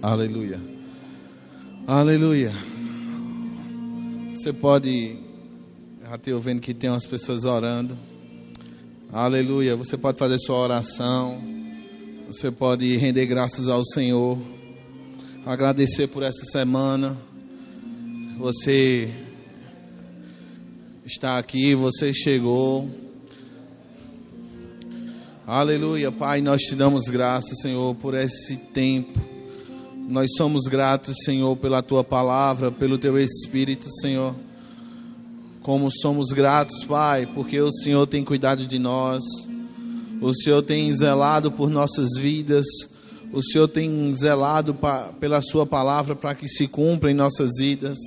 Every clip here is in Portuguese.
Aleluia. Aleluia. Você pode. Já estou vendo que tem umas pessoas orando. Aleluia. Você pode fazer sua oração. Você pode render graças ao Senhor. Agradecer por essa semana. Você está aqui, você chegou. Aleluia, Pai, nós te damos graças, Senhor, por esse tempo. Nós somos gratos, Senhor, pela tua palavra, pelo teu espírito, Senhor. Como somos gratos, Pai, porque o Senhor tem cuidado de nós. O Senhor tem zelado por nossas vidas. O Senhor tem zelado pela Sua palavra para que se cumpra em nossas vidas.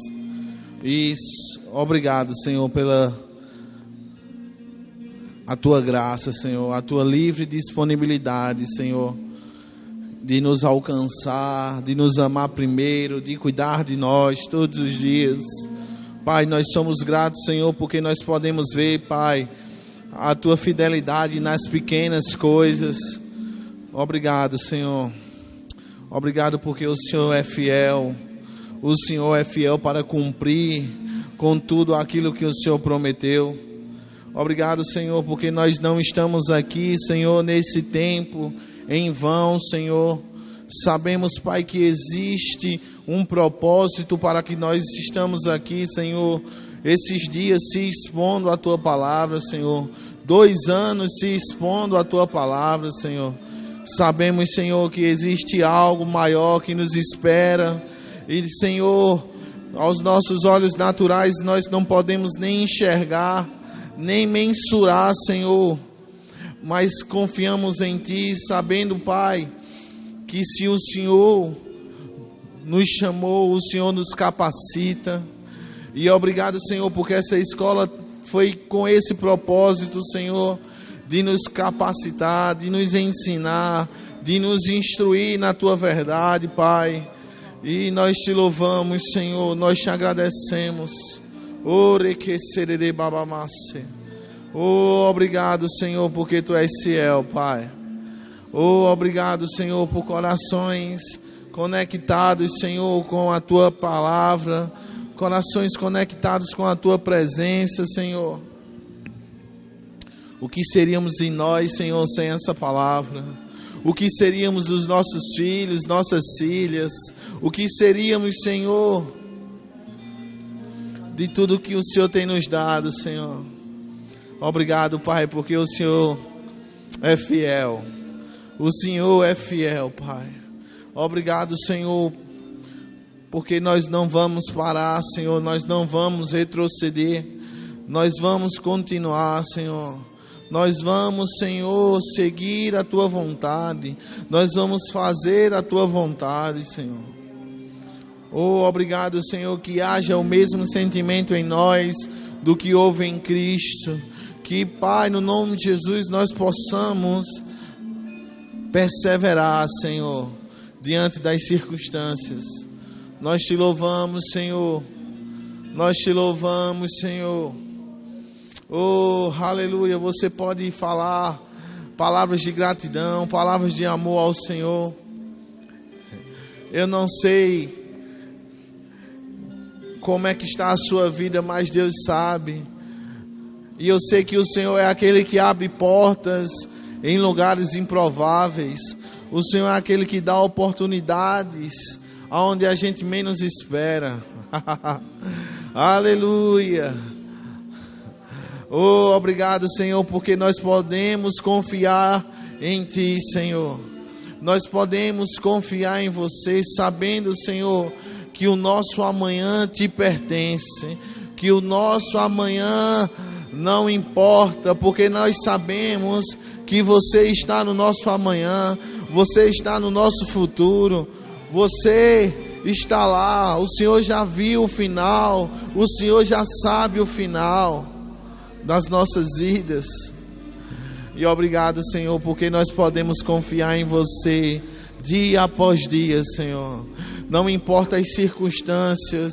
E obrigado, Senhor, pela a tua graça, Senhor, a tua livre disponibilidade, Senhor, de nos alcançar, de nos amar primeiro, de cuidar de nós todos os dias. Pai, nós somos gratos, Senhor, porque nós podemos ver, Pai, a tua fidelidade nas pequenas coisas. Obrigado, Senhor. Obrigado porque o Senhor é fiel. O Senhor é fiel para cumprir com tudo aquilo que o Senhor prometeu. Obrigado, Senhor, porque nós não estamos aqui, Senhor, nesse tempo em vão, Senhor. Sabemos, Pai, que existe um propósito para que nós estamos aqui, Senhor, esses dias se expondo à tua palavra, Senhor. Dois anos se expondo à tua palavra, Senhor. Sabemos, Senhor, que existe algo maior que nos espera. E, Senhor, aos nossos olhos naturais nós não podemos nem enxergar nem mensurar, Senhor, mas confiamos em Ti, sabendo, Pai, que se o Senhor nos chamou, o Senhor nos capacita. E obrigado, Senhor, porque essa escola foi com esse propósito, Senhor, de nos capacitar, de nos ensinar, de nos instruir na tua verdade, Pai. E nós te louvamos, Senhor, nós te agradecemos. Ore que serere babamasse. Oh, obrigado, Senhor, porque tu és fiel, Pai. Oh, obrigado, Senhor, por corações conectados, Senhor, com a tua palavra, corações conectados com a tua presença, Senhor. O que seríamos em nós, Senhor, sem essa palavra? O que seríamos os nossos filhos, nossas filhas? O que seríamos, Senhor? de tudo que o Senhor tem nos dado, Senhor. Obrigado, Pai, porque o Senhor é fiel. O Senhor é fiel, Pai. Obrigado, Senhor, porque nós não vamos parar, Senhor, nós não vamos retroceder. Nós vamos continuar, Senhor. Nós vamos, Senhor, seguir a tua vontade. Nós vamos fazer a tua vontade, Senhor. Oh, obrigado, Senhor, que haja o mesmo sentimento em nós do que houve em Cristo. Que, Pai, no nome de Jesus, nós possamos perseverar, Senhor, diante das circunstâncias. Nós te louvamos, Senhor. Nós te louvamos, Senhor. Oh, aleluia. Você pode falar palavras de gratidão, palavras de amor ao Senhor. Eu não sei como é que está a sua vida, mas Deus sabe. E eu sei que o Senhor é aquele que abre portas em lugares improváveis. O Senhor é aquele que dá oportunidades aonde a gente menos espera. Aleluia. Oh, obrigado, Senhor, porque nós podemos confiar em Ti, Senhor. Nós podemos confiar em Você, sabendo, Senhor, que o nosso amanhã te pertence, que o nosso amanhã não importa, porque nós sabemos que você está no nosso amanhã, você está no nosso futuro, você está lá, o Senhor já viu o final, o Senhor já sabe o final das nossas vidas. E obrigado, Senhor, porque nós podemos confiar em você dia após dia, Senhor. Não importa as circunstâncias,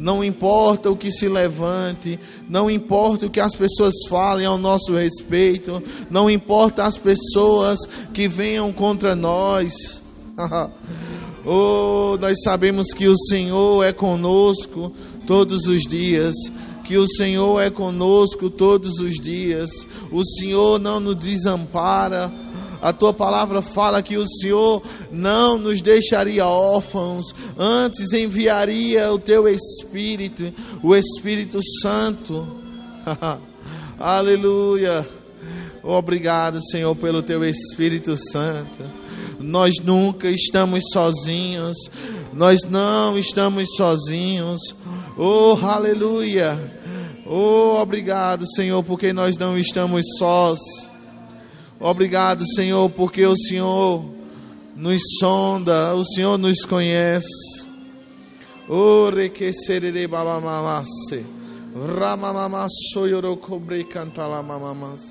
não importa o que se levante, não importa o que as pessoas falem ao nosso respeito, não importa as pessoas que venham contra nós. Oh, nós sabemos que o Senhor é conosco todos os dias, que o Senhor é conosco todos os dias. O Senhor não nos desampara. A tua palavra fala que o Senhor não nos deixaria órfãos, antes enviaria o teu Espírito, o Espírito Santo. Aleluia. Obrigado, Senhor, pelo teu Espírito Santo. Nós nunca estamos sozinhos. Nós não estamos sozinhos. Oh, aleluia. Oh, obrigado, Senhor, porque nós não estamos sós. Obrigado, Senhor, porque o Senhor nos sonda, o Senhor nos conhece. Oh, requecerere babamamasse. Ramamamasso yorokobre cantalamamamas.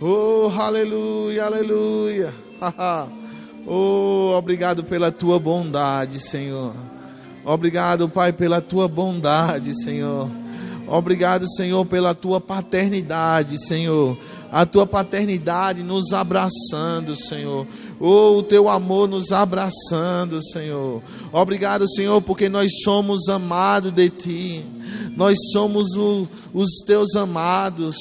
Oh, aleluia, aleluia. oh, obrigado pela tua bondade, Senhor. Obrigado, Pai, pela tua bondade, Senhor. Obrigado, Senhor, pela tua paternidade, Senhor. A tua paternidade nos abraçando, Senhor. Oh, o teu amor nos abraçando, Senhor. Obrigado, Senhor, porque nós somos amados de ti. Nós somos o, os teus amados.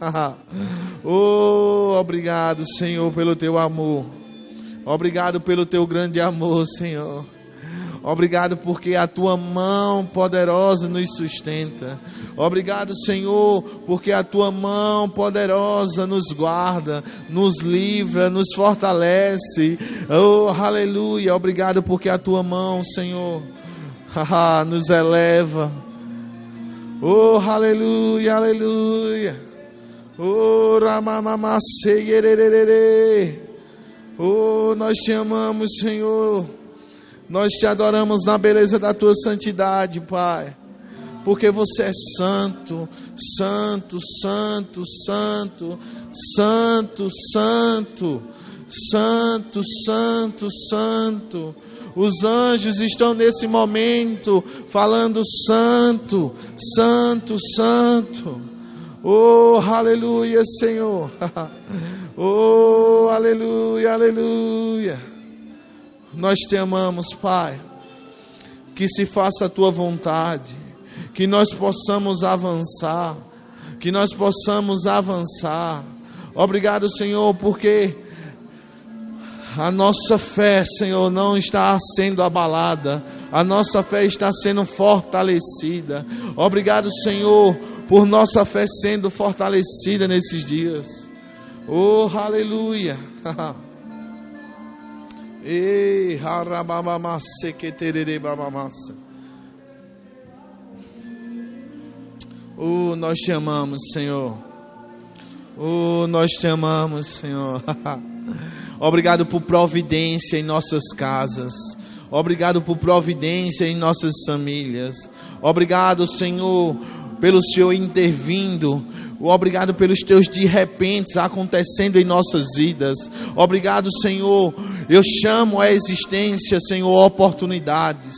oh, obrigado, Senhor, pelo teu amor. Obrigado pelo teu grande amor, Senhor. Obrigado porque a tua mão poderosa nos sustenta. Obrigado, Senhor, porque a tua mão poderosa nos guarda, nos livra, nos fortalece. Oh, aleluia. Obrigado porque a tua mão, Senhor, nos eleva. Oh, aleluia, aleluia. Oh, Oh, nós te amamos, Senhor. Nós te adoramos na beleza da tua santidade, Pai. Porque você é santo, santo, santo, santo, santo, santo, santo, santo, santo. Os anjos estão nesse momento falando santo, santo, santo. Oh, aleluia, Senhor. oh, aleluia, aleluia. Nós te amamos, Pai. Que se faça a tua vontade. Que nós possamos avançar. Que nós possamos avançar. Obrigado, Senhor, porque a nossa fé, Senhor, não está sendo abalada, a nossa fé está sendo fortalecida. Obrigado, Senhor, por nossa fé sendo fortalecida nesses dias. Oh, aleluia. Ei, Oh, nós te amamos, Senhor. Oh, nós te amamos, Senhor. Obrigado por providência em nossas casas. Obrigado por providência em nossas famílias. Obrigado, Senhor, pelo Senhor intervindo. Obrigado pelos teus de repentes acontecendo em nossas vidas. Obrigado, Senhor. Eu chamo a existência, Senhor, oportunidades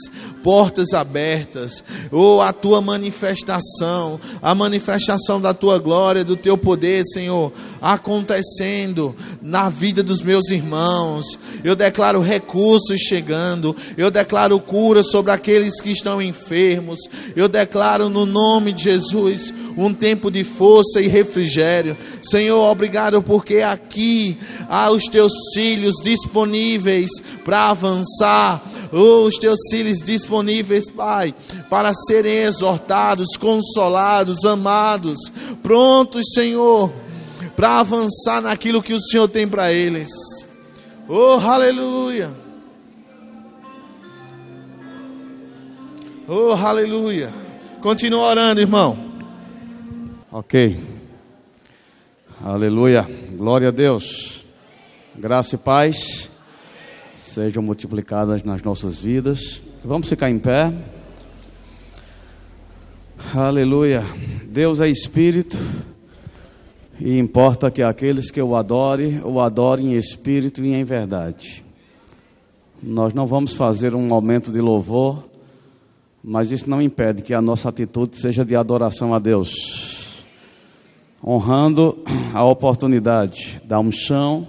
portas abertas, ou a tua manifestação, a manifestação da tua glória, do teu poder, Senhor, acontecendo na vida dos meus irmãos. Eu declaro recursos chegando, eu declaro cura sobre aqueles que estão enfermos. Eu declaro no nome de Jesus um tempo de força e refrigério. Senhor, obrigado porque aqui há os teus filhos disponíveis para avançar, oh, os teus filhos disponíveis disponíveis, Pai, para serem exortados, consolados, amados, prontos, Senhor, para avançar naquilo que o Senhor tem para eles. Oh, aleluia! Oh, aleluia! Continua orando, irmão. Ok. Aleluia. Glória a Deus. Graça e paz sejam multiplicadas nas nossas vidas. Vamos ficar em pé. Aleluia. Deus é espírito e importa que aqueles que o adorem, o adorem em espírito e em verdade. Nós não vamos fazer um momento de louvor, mas isso não impede que a nossa atitude seja de adoração a Deus, honrando a oportunidade da unção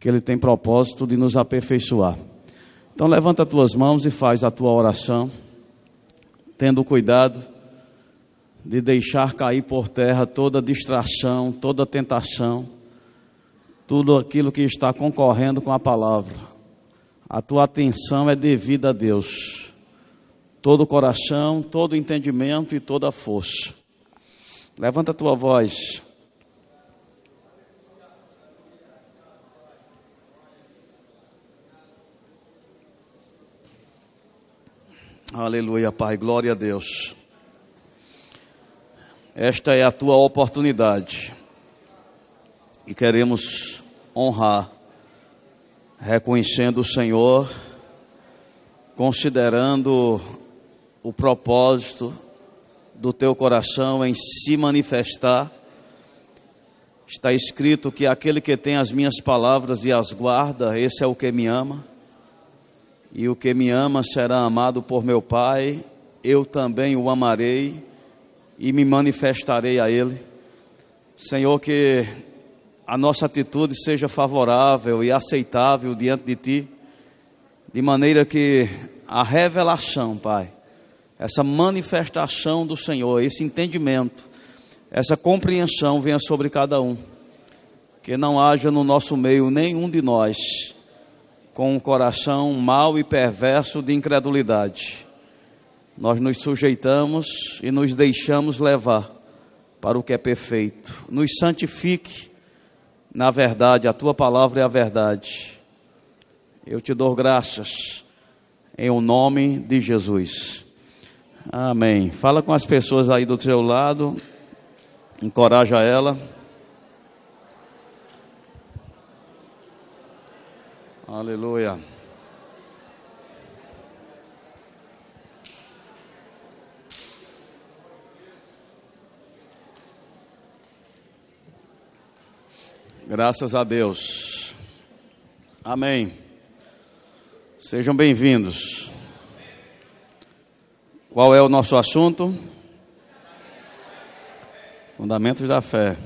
que Ele tem propósito de nos aperfeiçoar. Então levanta as tuas mãos e faz a tua oração, tendo cuidado de deixar cair por terra toda distração, toda tentação, tudo aquilo que está concorrendo com a palavra. A tua atenção é devida a Deus. Todo o coração, todo o entendimento e toda a força. Levanta a tua voz. Aleluia, Pai, glória a Deus. Esta é a tua oportunidade e queremos honrar, reconhecendo o Senhor, considerando o propósito do teu coração em se manifestar. Está escrito que aquele que tem as minhas palavras e as guarda, esse é o que me ama e o que me ama será amado por meu Pai, eu também o amarei e me manifestarei a Ele. Senhor, que a nossa atitude seja favorável e aceitável diante de Ti, de maneira que a revelação, Pai, essa manifestação do Senhor, esse entendimento, essa compreensão venha sobre cada um. Que não haja no nosso meio nenhum de nós com um coração mau e perverso de incredulidade. Nós nos sujeitamos e nos deixamos levar para o que é perfeito. Nos santifique na verdade, a tua palavra é a verdade. Eu te dou graças em o nome de Jesus. Amém. Fala com as pessoas aí do teu lado, encoraja ela. Aleluia. Graças a Deus. Amém. Sejam bem-vindos. Qual é o nosso assunto? Fundamentos da fé.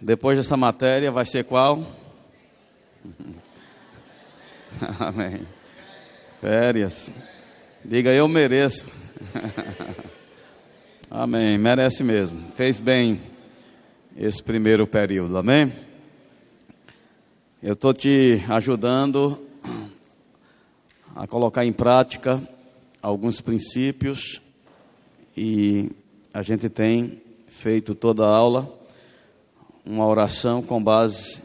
Depois dessa matéria vai ser qual? Amém. Férias. Diga, eu mereço. Amém. Merece mesmo. Fez bem esse primeiro período. Amém? Eu estou te ajudando a colocar em prática alguns princípios e a gente tem feito toda a aula uma oração com base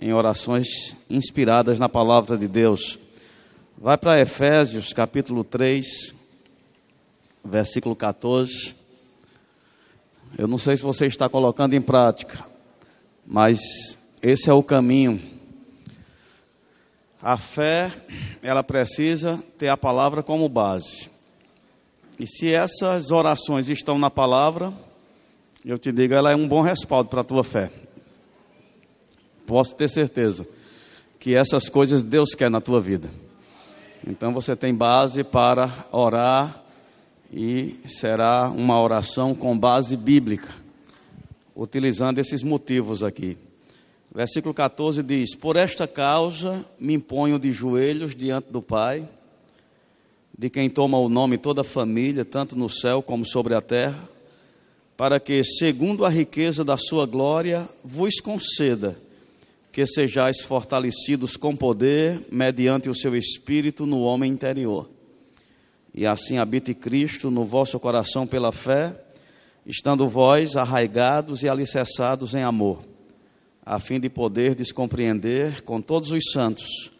em orações inspiradas na palavra de Deus. Vai para Efésios capítulo 3, versículo 14. Eu não sei se você está colocando em prática, mas esse é o caminho. A fé, ela precisa ter a palavra como base. E se essas orações estão na palavra, eu te digo, ela é um bom respaldo para a tua fé. Posso ter certeza que essas coisas Deus quer na tua vida. Então você tem base para orar e será uma oração com base bíblica, utilizando esses motivos aqui. Versículo 14 diz: Por esta causa me imponho de joelhos diante do Pai, de quem toma o nome toda a família, tanto no céu como sobre a terra, para que, segundo a riqueza da sua glória, vos conceda que sejais fortalecidos com poder mediante o seu espírito no homem interior. E assim habite Cristo no vosso coração pela fé, estando vós arraigados e alicerçados em amor, a fim de poder descompreender com todos os santos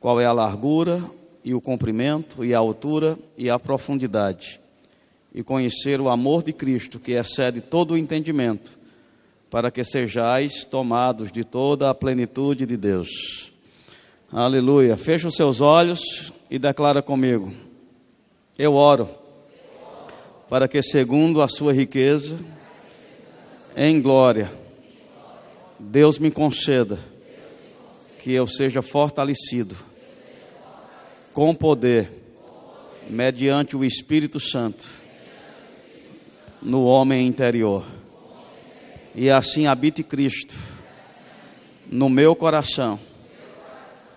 qual é a largura e o comprimento e a altura e a profundidade, e conhecer o amor de Cristo que excede todo o entendimento para que sejais tomados de toda a plenitude de Deus. Aleluia. Feche os seus olhos e declara comigo. Eu oro para que, segundo a sua riqueza, em glória, Deus me conceda que eu seja fortalecido com poder, mediante o Espírito Santo, no homem interior e assim habite Cristo no meu coração,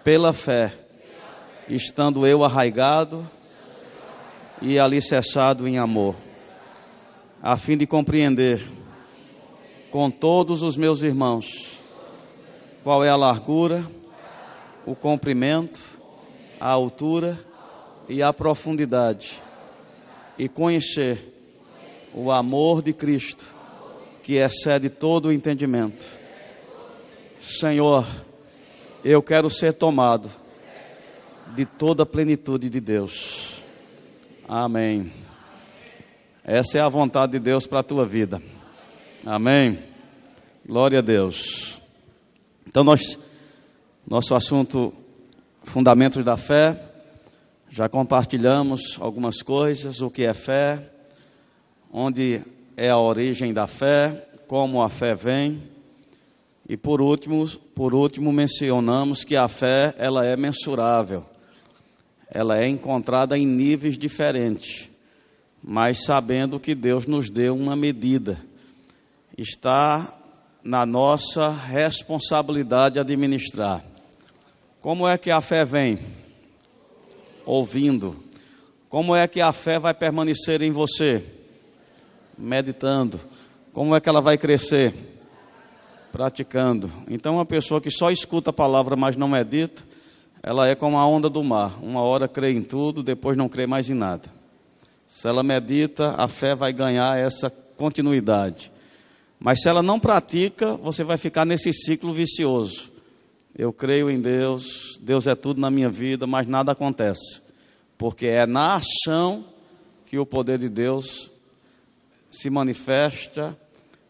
pela fé, estando eu arraigado e alicerçado em amor, a fim de compreender com todos os meus irmãos qual é a largura, o comprimento, a altura e a profundidade, e conhecer o amor de Cristo, que excede todo o entendimento. Senhor, eu quero ser tomado de toda a plenitude de Deus. Amém. Essa é a vontade de Deus para a tua vida. Amém. Glória a Deus. Então nós nosso assunto fundamentos da fé, já compartilhamos algumas coisas, o que é fé, onde é a origem da fé, como a fé vem. E por último, por último mencionamos que a fé ela é mensurável ela é encontrada em níveis diferentes, mas sabendo que Deus nos deu uma medida. Está na nossa responsabilidade administrar. Como é que a fé vem? Ouvindo. Como é que a fé vai permanecer em você? Meditando. Como é que ela vai crescer? Praticando. Então, uma pessoa que só escuta a palavra, mas não medita, ela é como a onda do mar. Uma hora crê em tudo, depois não crê mais em nada. Se ela medita, a fé vai ganhar essa continuidade. Mas se ela não pratica, você vai ficar nesse ciclo vicioso. Eu creio em Deus, Deus é tudo na minha vida, mas nada acontece. Porque é na ação que o poder de Deus se manifesta,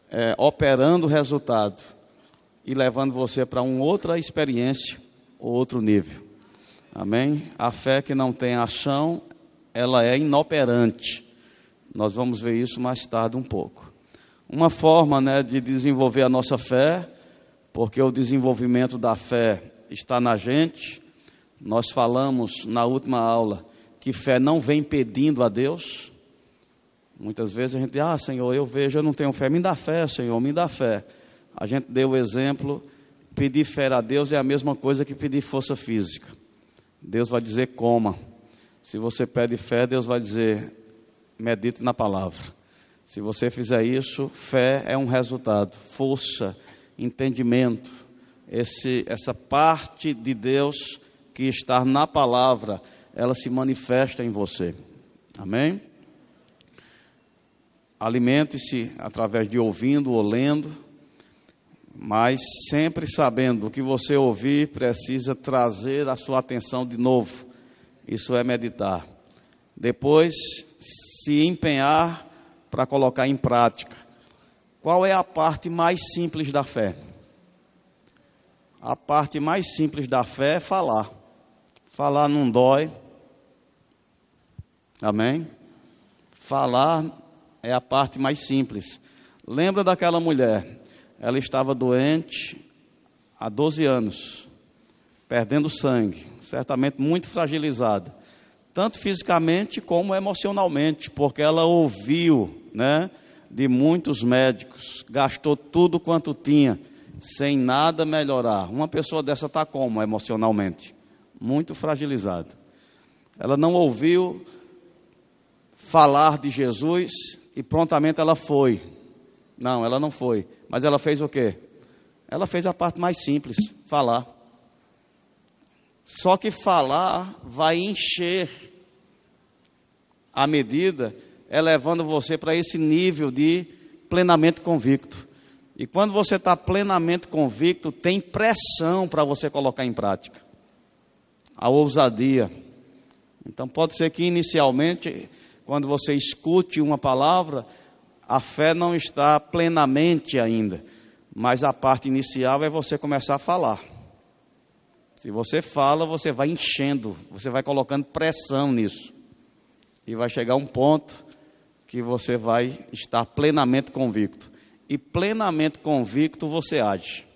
é, operando o resultado e levando você para uma outra experiência ou outro nível. Amém? A fé que não tem ação, ela é inoperante. Nós vamos ver isso mais tarde um pouco. Uma forma né, de desenvolver a nossa fé, porque o desenvolvimento da fé está na gente. Nós falamos na última aula que fé não vem pedindo a Deus. Muitas vezes a gente diz, ah, Senhor, eu vejo, eu não tenho fé, me dá fé, Senhor, me dá fé. A gente deu o exemplo Pedir fé a Deus é a mesma coisa que pedir força física. Deus vai dizer coma. Se você pede fé, Deus vai dizer medite na palavra. Se você fizer isso, fé é um resultado, força, entendimento, esse, essa parte de Deus que está na palavra, ela se manifesta em você. Amém? Alimente-se através de ouvindo ou lendo mas sempre sabendo que você ouvir precisa trazer a sua atenção de novo. Isso é meditar. Depois, se empenhar para colocar em prática. Qual é a parte mais simples da fé? A parte mais simples da fé é falar. Falar não dói. Amém? Falar é a parte mais simples. Lembra daquela mulher? ela estava doente há 12 anos, perdendo sangue, certamente muito fragilizada, tanto fisicamente como emocionalmente, porque ela ouviu, né, de muitos médicos, gastou tudo quanto tinha, sem nada melhorar. Uma pessoa dessa está como emocionalmente? Muito fragilizada. Ela não ouviu falar de Jesus e prontamente ela foi. Não, ela não foi. Mas ela fez o quê? Ela fez a parte mais simples, falar. Só que falar vai encher a medida, é levando você para esse nível de plenamente convicto. E quando você está plenamente convicto, tem pressão para você colocar em prática. A ousadia. Então pode ser que inicialmente, quando você escute uma palavra, a fé não está plenamente ainda, mas a parte inicial é você começar a falar. Se você fala, você vai enchendo, você vai colocando pressão nisso. E vai chegar um ponto que você vai estar plenamente convicto. E plenamente convicto você age.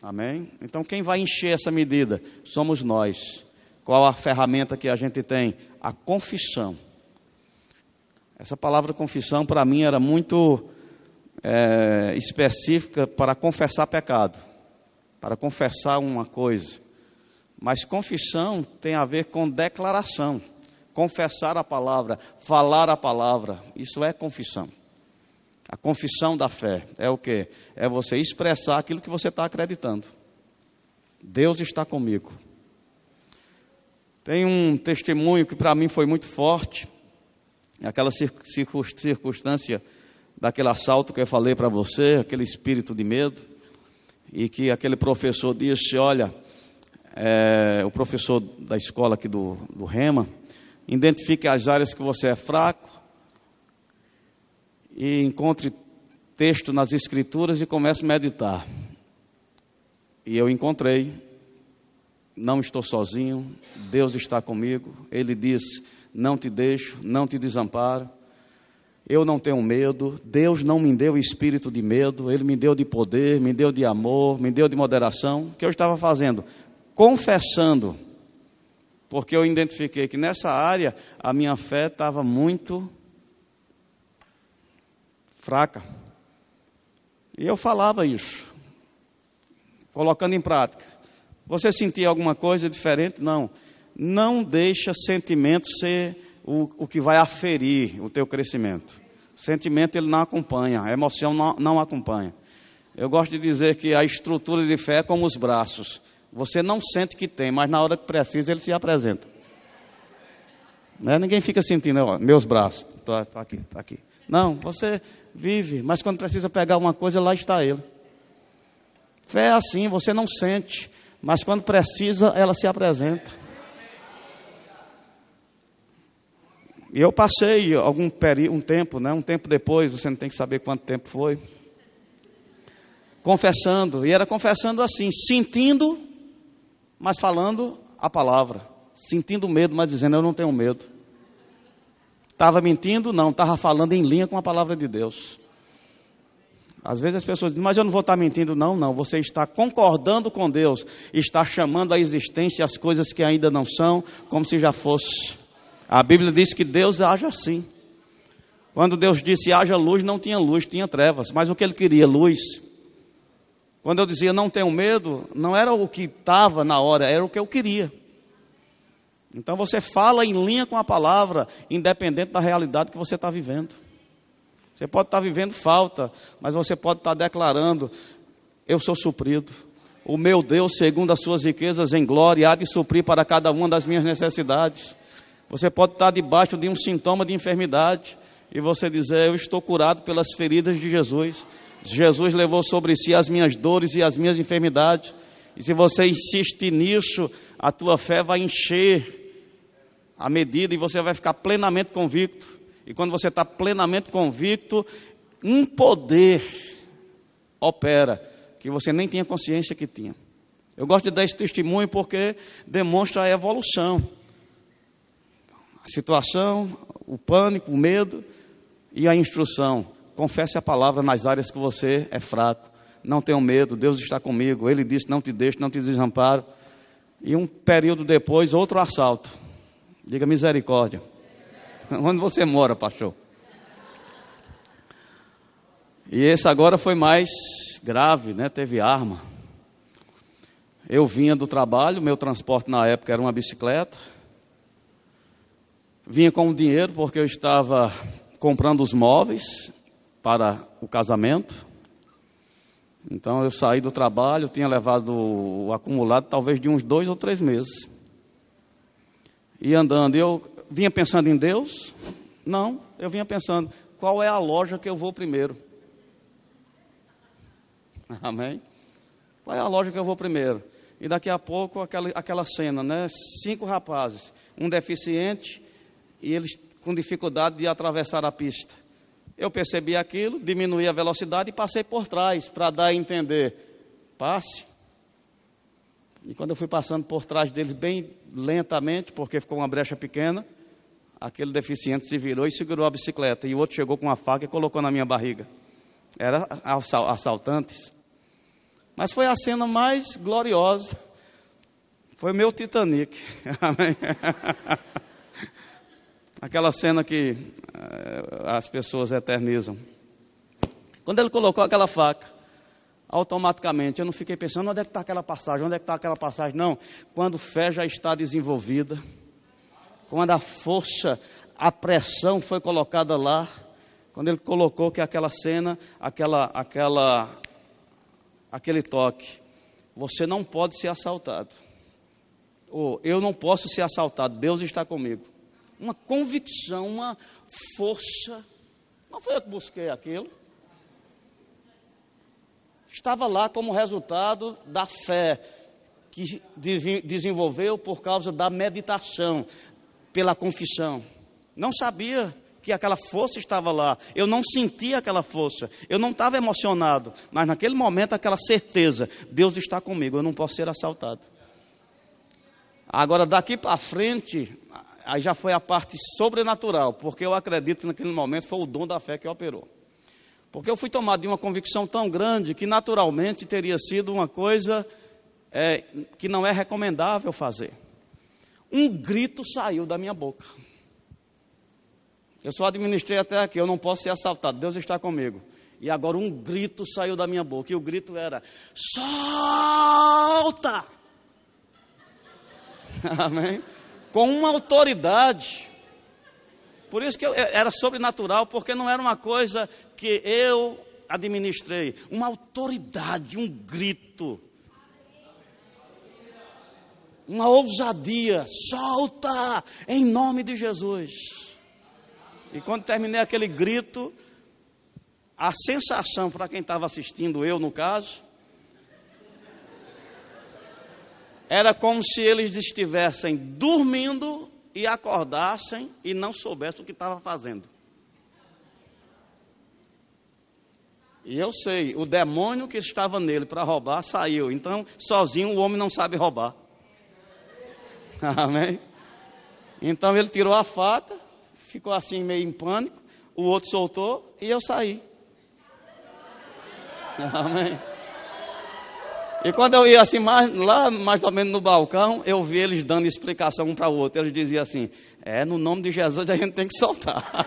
Amém? Então quem vai encher essa medida? Somos nós. Qual a ferramenta que a gente tem? A confissão. Essa palavra confissão para mim era muito é, específica para confessar pecado, para confessar uma coisa. Mas confissão tem a ver com declaração, confessar a palavra, falar a palavra. Isso é confissão. A confissão da fé é o que? É você expressar aquilo que você está acreditando. Deus está comigo. Tem um testemunho que para mim foi muito forte, aquela circunstância daquele assalto que eu falei para você, aquele espírito de medo, e que aquele professor disse: Olha, é, o professor da escola aqui do, do Rema, identifique as áreas que você é fraco e encontre texto nas escrituras e comece a meditar. E eu encontrei não estou sozinho, Deus está comigo. Ele diz: Não te deixo, não te desamparo. Eu não tenho medo. Deus não me deu espírito de medo, Ele me deu de poder, me deu de amor, me deu de moderação. O que eu estava fazendo? Confessando, porque eu identifiquei que nessa área a minha fé estava muito fraca. E eu falava isso, colocando em prática. Você sentia alguma coisa diferente? Não. Não deixa sentimento ser o, o que vai aferir o teu crescimento. Sentimento ele não acompanha, a emoção não, não acompanha. Eu gosto de dizer que a estrutura de fé é como os braços. Você não sente que tem, mas na hora que precisa ele se apresenta. Né? Ninguém fica sentindo, ó, meus braços, estou aqui, tá aqui. Não, você vive, mas quando precisa pegar uma coisa, lá está ele. Fé é assim, você não sente, mas quando precisa, ela se apresenta. E eu passei algum um tempo, né, um tempo depois, você não tem que saber quanto tempo foi, confessando, e era confessando assim, sentindo, mas falando a palavra, sentindo medo, mas dizendo eu não tenho medo. Estava mentindo? Não, estava falando em linha com a palavra de Deus. Às vezes as pessoas dizem, mas eu não vou estar mentindo. Não, não. Você está concordando com Deus, está chamando à existência as coisas que ainda não são, como se já fosse. A Bíblia diz que Deus age assim. Quando Deus disse haja luz, não tinha luz, tinha trevas. Mas o que ele queria? Luz. Quando eu dizia não tenho medo, não era o que estava na hora, era o que eu queria. Então você fala em linha com a palavra, independente da realidade que você está vivendo. Você pode estar vivendo falta, mas você pode estar declarando: Eu sou suprido. O meu Deus, segundo as suas riquezas em glória, há de suprir para cada uma das minhas necessidades. Você pode estar debaixo de um sintoma de enfermidade e você dizer: Eu estou curado pelas feridas de Jesus. Jesus levou sobre si as minhas dores e as minhas enfermidades. E se você insiste nisso, a tua fé vai encher a medida e você vai ficar plenamente convicto e quando você está plenamente convicto, um poder opera que você nem tinha consciência que tinha. Eu gosto de dar esse testemunho porque demonstra a evolução. A situação, o pânico, o medo e a instrução. Confesse a palavra nas áreas que você é fraco. Não tenha medo, Deus está comigo. Ele disse: Não te deixo, não te desamparo. E um período depois, outro assalto. Diga misericórdia. Onde você mora, pastor? E esse agora foi mais grave, né? Teve arma. Eu vinha do trabalho, meu transporte na época era uma bicicleta. Vinha com o dinheiro porque eu estava comprando os móveis para o casamento. Então eu saí do trabalho, tinha levado o acumulado talvez de uns dois ou três meses. E andando, eu vinha pensando em Deus? Não, eu vinha pensando, qual é a loja que eu vou primeiro? Amém? Qual é a loja que eu vou primeiro? E daqui a pouco aquela, aquela cena, né? Cinco rapazes, um deficiente e eles com dificuldade de atravessar a pista. Eu percebi aquilo, diminuí a velocidade e passei por trás para dar a entender. Passe. E quando eu fui passando por trás deles bem lentamente, porque ficou uma brecha pequena, aquele deficiente se virou e segurou a bicicleta. E o outro chegou com uma faca e colocou na minha barriga. Era assaltantes. Mas foi a cena mais gloriosa. Foi meu Titanic. Aquela cena que uh, as pessoas eternizam. Quando ele colocou aquela faca, automaticamente. Eu não fiquei pensando onde é que está aquela passagem, onde é que está aquela passagem. Não. Quando fé já está desenvolvida, quando a força, a pressão foi colocada lá, quando ele colocou que aquela cena, aquela, aquela, aquele toque, você não pode ser assaltado. Ou eu não posso ser assaltado, Deus está comigo. Uma convicção, uma força. Não foi eu que busquei aquilo. Estava lá como resultado da fé que desenvolveu por causa da meditação, pela confissão. Não sabia que aquela força estava lá. Eu não sentia aquela força. Eu não estava emocionado. Mas naquele momento, aquela certeza: Deus está comigo, eu não posso ser assaltado. Agora, daqui para frente, aí já foi a parte sobrenatural, porque eu acredito que naquele momento foi o dom da fé que operou. Porque eu fui tomado de uma convicção tão grande que naturalmente teria sido uma coisa é, que não é recomendável fazer. Um grito saiu da minha boca. Eu só administrei até aqui, eu não posso ser assaltado, Deus está comigo. E agora um grito saiu da minha boca, e o grito era: solta! Amém? Com uma autoridade. Por isso que eu, era sobrenatural, porque não era uma coisa que eu administrei, uma autoridade, um grito, uma ousadia, solta em nome de Jesus. E quando terminei aquele grito, a sensação para quem estava assistindo, eu no caso, era como se eles estivessem dormindo e acordassem e não soubessem o que estava fazendo. E eu sei, o demônio que estava nele para roubar saiu. Então, sozinho o homem não sabe roubar. Amém? Então ele tirou a faca ficou assim meio em pânico, o outro soltou e eu saí. Amém. E quando eu ia assim, mais, lá mais ou menos no balcão, eu vi eles dando explicação um para o outro. Eles diziam assim: É, no nome de Jesus a gente tem que soltar.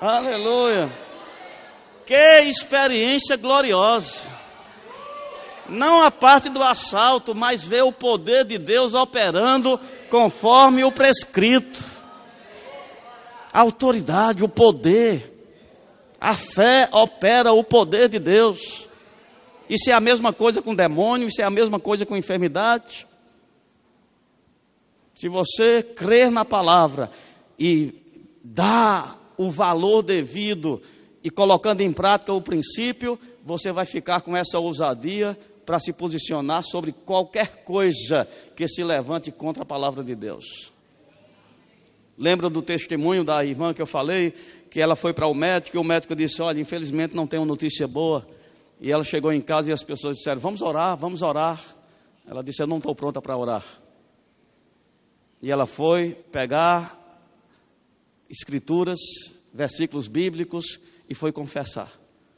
Aleluia. Que experiência gloriosa. Não a parte do assalto, mas ver o poder de Deus operando conforme o prescrito. A autoridade, o poder. A fé opera o poder de Deus. Isso é a mesma coisa com demônio, isso é a mesma coisa com enfermidade. Se você crer na palavra e dá o valor devido e colocando em prática o princípio, você vai ficar com essa ousadia para se posicionar sobre qualquer coisa que se levante contra a palavra de Deus. Lembra do testemunho da irmã que eu falei, que ela foi para o médico e o médico disse: Olha, infelizmente não tenho notícia boa. E ela chegou em casa e as pessoas disseram: Vamos orar, vamos orar. Ela disse: Eu não estou pronta para orar. E ela foi pegar escrituras, versículos bíblicos e foi confessar,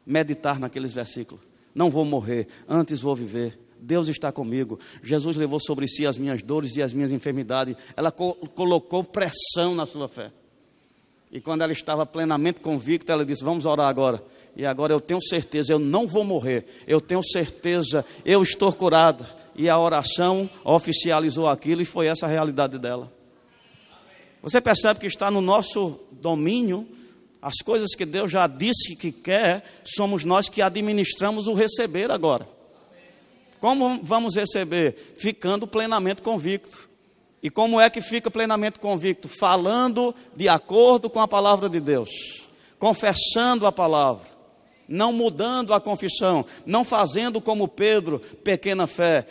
meditar naqueles versículos não vou morrer, antes vou viver. Deus está comigo. Jesus levou sobre si as minhas dores e as minhas enfermidades. Ela co colocou pressão na sua fé. E quando ela estava plenamente convicta, ela disse: Vamos orar agora. E agora eu tenho certeza, eu não vou morrer. Eu tenho certeza, eu estou curada. E a oração oficializou aquilo e foi essa a realidade dela. Você percebe que está no nosso domínio as coisas que Deus já disse que quer, somos nós que administramos o receber agora. Como vamos receber? Ficando plenamente convicto. E como é que fica plenamente convicto? Falando de acordo com a palavra de Deus, confessando a palavra, não mudando a confissão, não fazendo como Pedro, pequena fé,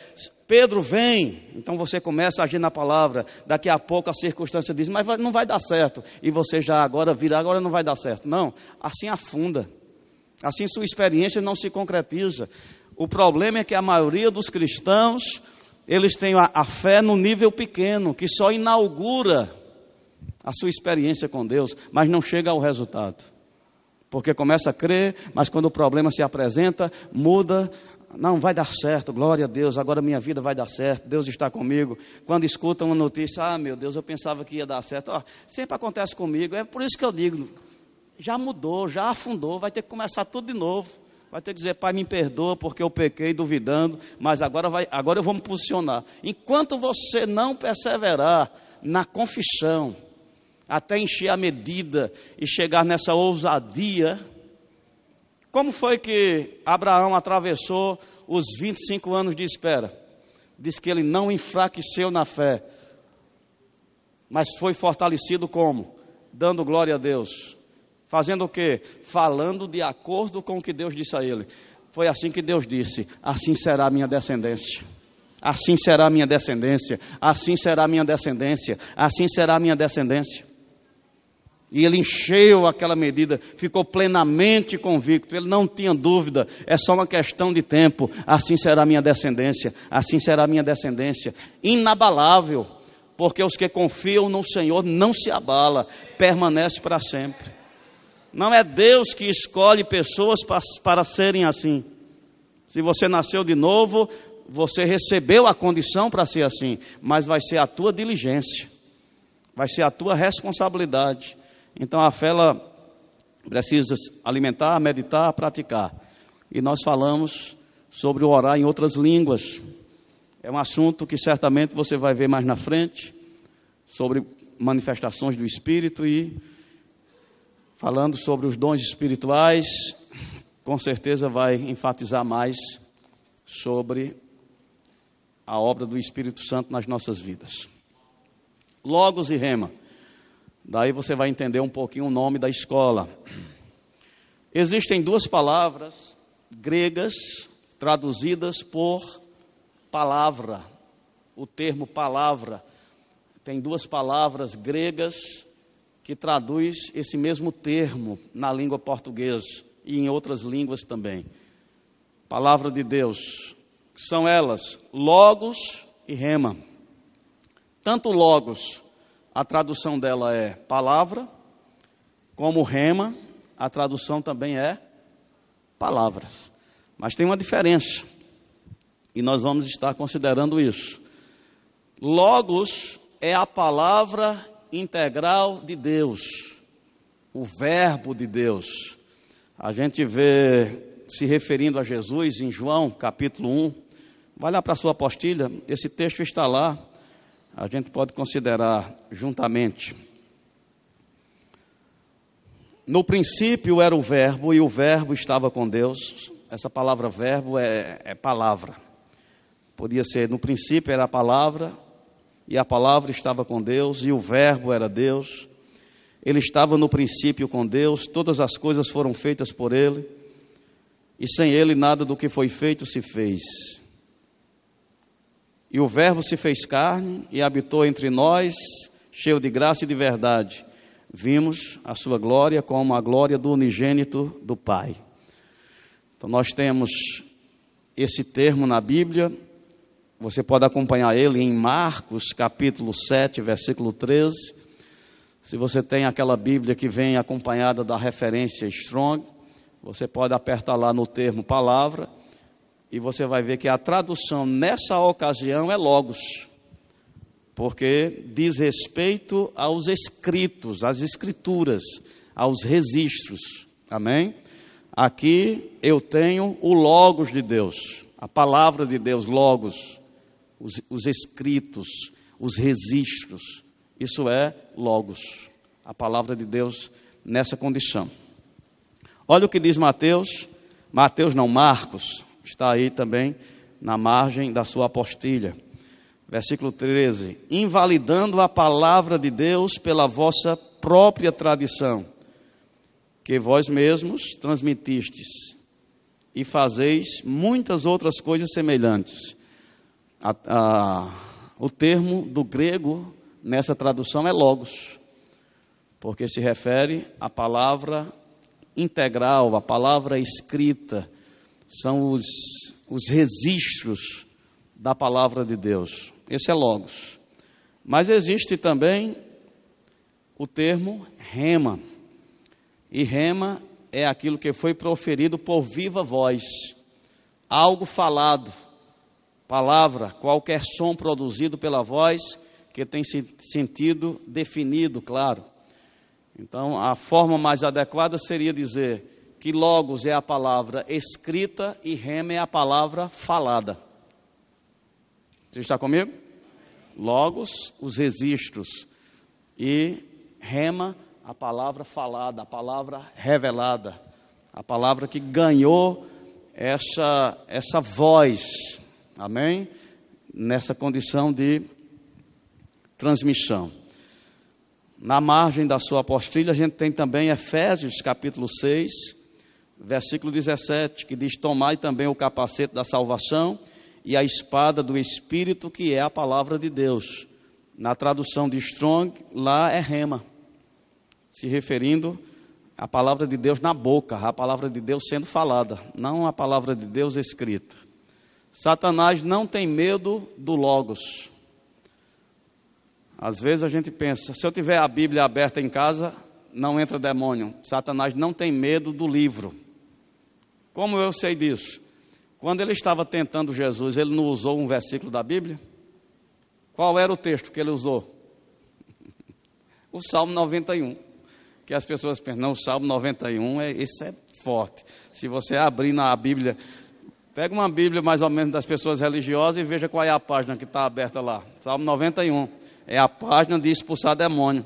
Pedro vem, então você começa a agir na palavra, daqui a pouco a circunstância diz, mas não vai dar certo, e você já agora vira, agora não vai dar certo. Não, assim afunda, assim sua experiência não se concretiza. O problema é que a maioria dos cristãos, eles têm a, a fé no nível pequeno, que só inaugura a sua experiência com Deus, mas não chega ao resultado. Porque começa a crer, mas quando o problema se apresenta, muda não vai dar certo, glória a Deus, agora minha vida vai dar certo, Deus está comigo. Quando escutam uma notícia, ah, meu Deus, eu pensava que ia dar certo. Ó, sempre acontece comigo, é por isso que eu digo, já mudou, já afundou, vai ter que começar tudo de novo. Vai ter que dizer, Pai, me perdoa porque eu pequei duvidando, mas agora, vai, agora eu vou me posicionar. Enquanto você não perseverar na confissão, até encher a medida e chegar nessa ousadia, como foi que Abraão atravessou os 25 anos de espera? Diz que ele não enfraqueceu na fé, mas foi fortalecido como? Dando glória a Deus. Fazendo o quê? Falando de acordo com o que Deus disse a ele. Foi assim que Deus disse: Assim será a minha descendência. Assim será a minha descendência. Assim será a minha descendência. Assim será a minha descendência. E ele encheu aquela medida, ficou plenamente convicto, ele não tinha dúvida, é só uma questão de tempo. Assim será minha descendência, assim será minha descendência. Inabalável, porque os que confiam no Senhor não se abala, permanece para sempre. Não é Deus que escolhe pessoas para, para serem assim. Se você nasceu de novo, você recebeu a condição para ser assim, mas vai ser a tua diligência, vai ser a tua responsabilidade. Então a fé ela precisa alimentar, meditar, praticar. E nós falamos sobre o orar em outras línguas. É um assunto que certamente você vai ver mais na frente, sobre manifestações do Espírito e falando sobre os dons espirituais, com certeza vai enfatizar mais sobre a obra do Espírito Santo nas nossas vidas. Logos e rema. Daí você vai entender um pouquinho o nome da escola. Existem duas palavras gregas traduzidas por palavra. O termo palavra tem duas palavras gregas que traduz esse mesmo termo na língua portuguesa e em outras línguas também. Palavra de Deus. São elas logos e rema. Tanto logos a tradução dela é palavra, como rema, a tradução também é palavras. Mas tem uma diferença, e nós vamos estar considerando isso. Logos é a palavra integral de Deus, o Verbo de Deus. A gente vê se referindo a Jesus em João capítulo 1. Vai lá para a sua apostilha, esse texto está lá a gente pode considerar juntamente. No princípio era o Verbo e o Verbo estava com Deus. Essa palavra verbo é, é palavra. Podia ser no princípio era a palavra e a palavra estava com Deus e o Verbo era Deus. Ele estava no princípio com Deus, todas as coisas foram feitas por Ele e sem Ele nada do que foi feito se fez. E o Verbo se fez carne e habitou entre nós, cheio de graça e de verdade. Vimos a sua glória como a glória do unigênito do Pai. Então nós temos esse termo na Bíblia, você pode acompanhar ele em Marcos, capítulo 7, versículo 13. Se você tem aquela Bíblia que vem acompanhada da referência Strong, você pode apertar lá no termo palavra e você vai ver que a tradução nessa ocasião é logos, porque diz respeito aos escritos, às escrituras, aos registros. Amém? Aqui eu tenho o logos de Deus, a palavra de Deus, logos, os, os escritos, os registros. Isso é logos, a palavra de Deus nessa condição. Olha o que diz Mateus, Mateus não, Marcos, está aí também na margem da sua apostilha. Versículo 13: Invalidando a palavra de Deus pela vossa própria tradição, que vós mesmos transmitistes, e fazeis muitas outras coisas semelhantes. A, a, o termo do grego nessa tradução é logos, porque se refere à palavra integral, à palavra escrita, são os, os registros da palavra de Deus. Esse é Logos. Mas existe também o termo rema. E rema é aquilo que foi proferido por viva voz, algo falado, palavra, qualquer som produzido pela voz que tem sentido definido, claro. Então, a forma mais adequada seria dizer que logos é a palavra escrita e rema é a palavra falada. Você está comigo? Logos, os registros, e rema, a palavra falada, a palavra revelada, a palavra que ganhou essa, essa voz, amém? Nessa condição de transmissão. Na margem da sua apostila, a gente tem também Efésios capítulo 6, versículo 17, que diz: Tomai também o capacete da salvação e a espada do Espírito, que é a palavra de Deus. Na tradução de Strong, lá é rema, se referindo à palavra de Deus na boca, a palavra de Deus sendo falada, não a palavra de Deus escrita. Satanás não tem medo do Logos. Às vezes a gente pensa, se eu tiver a Bíblia aberta em casa, não entra demônio. Satanás não tem medo do livro. Como eu sei disso? Quando ele estava tentando Jesus, ele não usou um versículo da Bíblia? Qual era o texto que ele usou? O Salmo 91. Que as pessoas pensam, não, o Salmo 91, é, esse é forte. Se você abrir na Bíblia, pega uma Bíblia mais ou menos das pessoas religiosas e veja qual é a página que está aberta lá. Salmo 91. É a página de expulsar demônio.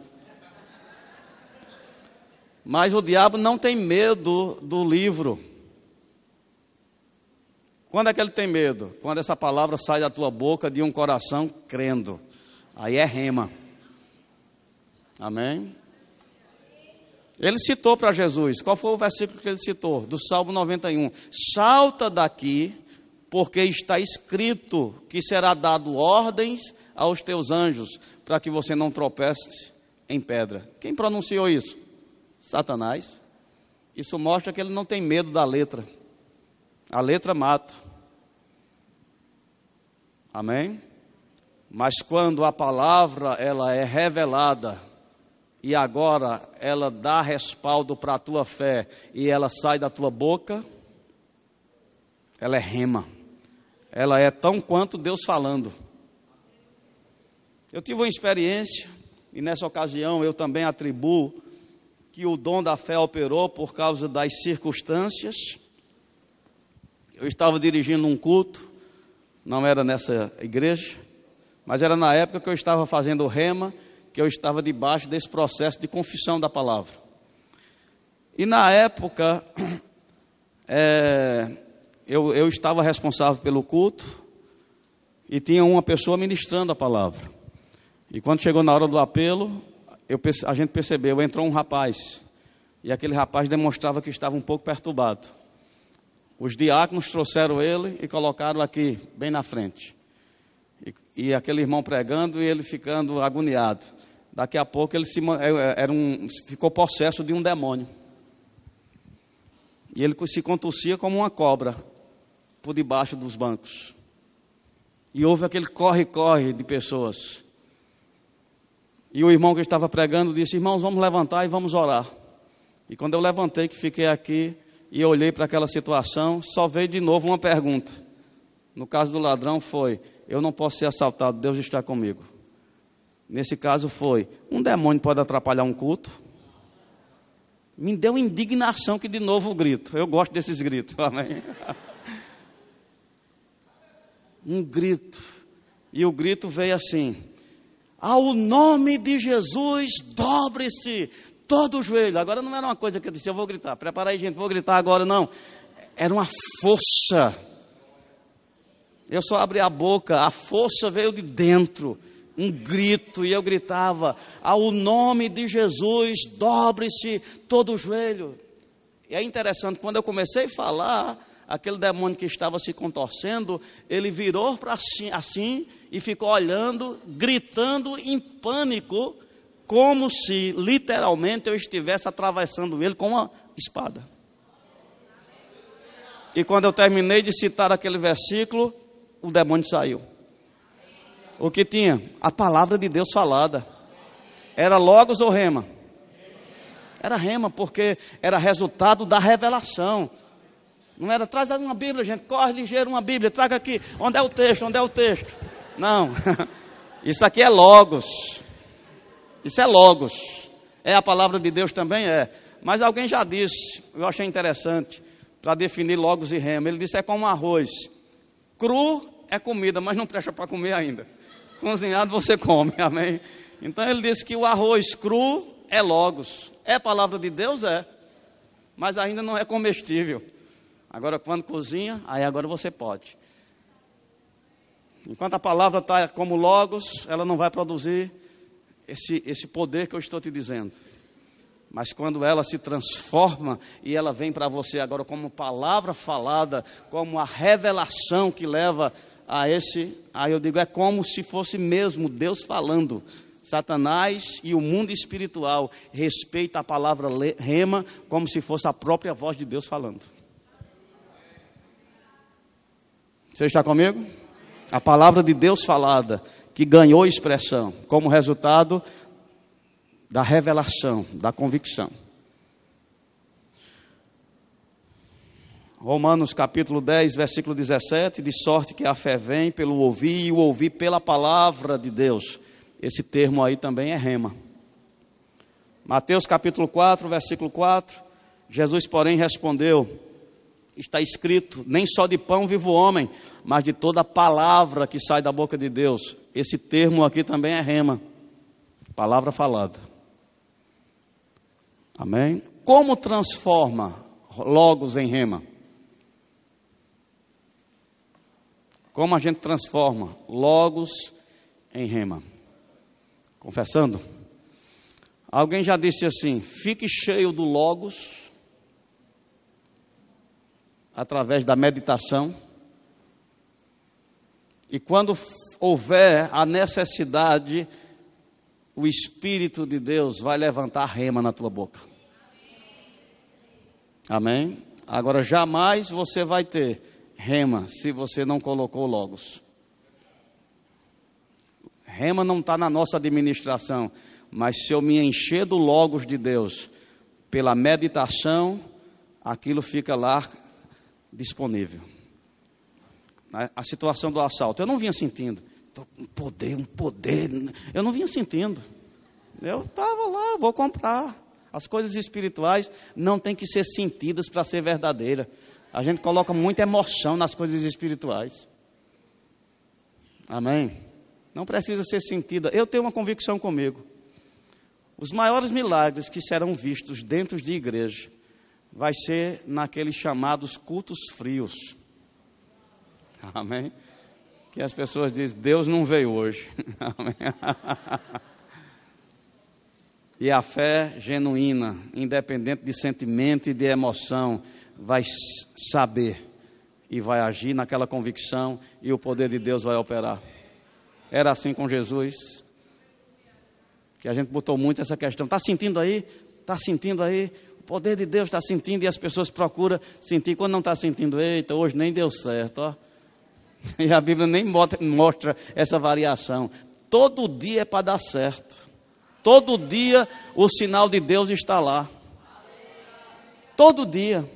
Mas o diabo não tem medo do livro. Quando é que ele tem medo? Quando essa palavra sai da tua boca de um coração crendo. Aí é rema. Amém? Ele citou para Jesus, qual foi o versículo que ele citou? Do Salmo 91. Salta daqui, porque está escrito que será dado ordens aos teus anjos, para que você não tropece em pedra. Quem pronunciou isso? Satanás. Isso mostra que ele não tem medo da letra. A letra mata. Amém? Mas quando a palavra ela é revelada e agora ela dá respaldo para a tua fé e ela sai da tua boca, ela é rema. Ela é tão quanto Deus falando. Eu tive uma experiência e nessa ocasião eu também atribuo que o dom da fé operou por causa das circunstâncias eu estava dirigindo um culto, não era nessa igreja, mas era na época que eu estava fazendo rema, que eu estava debaixo desse processo de confissão da palavra. E na época, é, eu, eu estava responsável pelo culto e tinha uma pessoa ministrando a palavra. E quando chegou na hora do apelo, eu, a gente percebeu, entrou um rapaz. E aquele rapaz demonstrava que estava um pouco perturbado. Os diáconos trouxeram ele e colocaram aqui, bem na frente. E, e aquele irmão pregando e ele ficando agoniado. Daqui a pouco ele se, é, é, era um, ficou possesso de um demônio. E ele se contorcia como uma cobra por debaixo dos bancos. E houve aquele corre-corre de pessoas. E o irmão que estava pregando disse: Irmãos, vamos levantar e vamos orar. E quando eu levantei, que fiquei aqui, e olhei para aquela situação, só veio de novo uma pergunta. No caso do ladrão foi: eu não posso ser assaltado, Deus está comigo. Nesse caso foi: um demônio pode atrapalhar um culto? Me deu indignação que de novo o grito. Eu gosto desses gritos. Amém. Um grito. E o grito veio assim: Ao nome de Jesus, dobre-se todo o joelho. Agora não era uma coisa que eu disse, eu vou gritar. Prepara aí, gente, vou gritar agora, não. Era uma força. Eu só abri a boca, a força veio de dentro. Um grito, e eu gritava: Ao nome de Jesus, dobre-se todo o joelho. E é interessante, quando eu comecei a falar, aquele demônio que estava se contorcendo, ele virou para assim, assim e ficou olhando, gritando em pânico como se literalmente eu estivesse atravessando ele com uma espada. E quando eu terminei de citar aquele versículo, o demônio saiu. O que tinha? A palavra de Deus falada. Era Logos ou Rema? Era Rema, porque era resultado da revelação. Não era, traz uma Bíblia, gente, corre ligeiro uma Bíblia, traga aqui. Onde é o texto? Onde é o texto? Não. Isso aqui é Logos. Isso é logos. É a palavra de Deus também? É. Mas alguém já disse, eu achei interessante, para definir logos e rema. Ele disse: é como arroz. Cru é comida, mas não presta para comer ainda. Cozinhado você come, amém? Então ele disse que o arroz cru é logos. É palavra de Deus? É. Mas ainda não é comestível. Agora, quando cozinha, aí agora você pode. Enquanto a palavra está como logos, ela não vai produzir esse, esse poder que eu estou te dizendo. Mas quando ela se transforma e ela vem para você agora como palavra falada, como a revelação que leva a esse, aí eu digo, é como se fosse mesmo Deus falando. Satanás e o mundo espiritual respeita a palavra rema como se fosse a própria voz de Deus falando. Você está comigo? A palavra de Deus falada, que ganhou expressão, como resultado da revelação, da convicção. Romanos capítulo 10, versículo 17, de sorte que a fé vem pelo ouvir e o ouvir pela palavra de Deus. Esse termo aí também é rema. Mateus capítulo 4, versículo 4, Jesus, porém, respondeu: Está escrito, nem só de pão vive o homem, mas de toda palavra que sai da boca de Deus. Esse termo aqui também é rema, palavra falada. Amém? Como transforma logos em rema? Como a gente transforma logos em rema? Confessando? Alguém já disse assim: fique cheio do logos através da meditação. E quando houver a necessidade, o Espírito de Deus vai levantar rema na tua boca. Amém? Agora, jamais você vai ter rema se você não colocou logos. Rema não está na nossa administração, mas se eu me encher do logos de Deus, pela meditação, aquilo fica lá disponível. A situação do assalto, eu não vinha sentindo. Um poder, um poder. Eu não vinha sentindo. Eu estava lá, vou comprar. As coisas espirituais não têm que ser sentidas para ser verdadeira. A gente coloca muita emoção nas coisas espirituais. Amém? Não precisa ser sentida. Eu tenho uma convicção comigo. Os maiores milagres que serão vistos dentro de igreja vai ser naqueles chamados cultos frios. Amém? Que as pessoas dizem, Deus não veio hoje. Amém? E a fé genuína, independente de sentimento e de emoção, vai saber e vai agir naquela convicção e o poder de Deus vai operar. Era assim com Jesus, que a gente botou muito essa questão. Está sentindo aí? Está sentindo aí? Poder de Deus está sentindo e as pessoas procuram sentir. Quando não está sentindo, eita, hoje nem deu certo. Ó. E a Bíblia nem mostra essa variação. Todo dia é para dar certo. Todo dia o sinal de Deus está lá. Todo dia.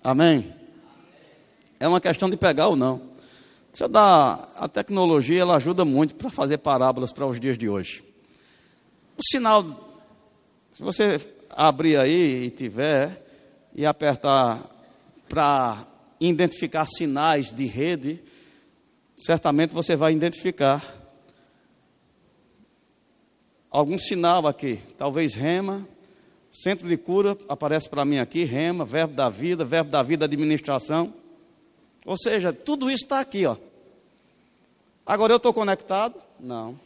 Amém? É uma questão de pegar ou não. Deixa eu dar, a tecnologia ela ajuda muito para fazer parábolas para os dias de hoje. O sinal, se você abrir aí e tiver e apertar para identificar sinais de rede, certamente você vai identificar algum sinal aqui, talvez rema, centro de cura, aparece para mim aqui, rema, verbo da vida, verbo da vida, administração. Ou seja, tudo isso está aqui, ó. Agora eu estou conectado? Não.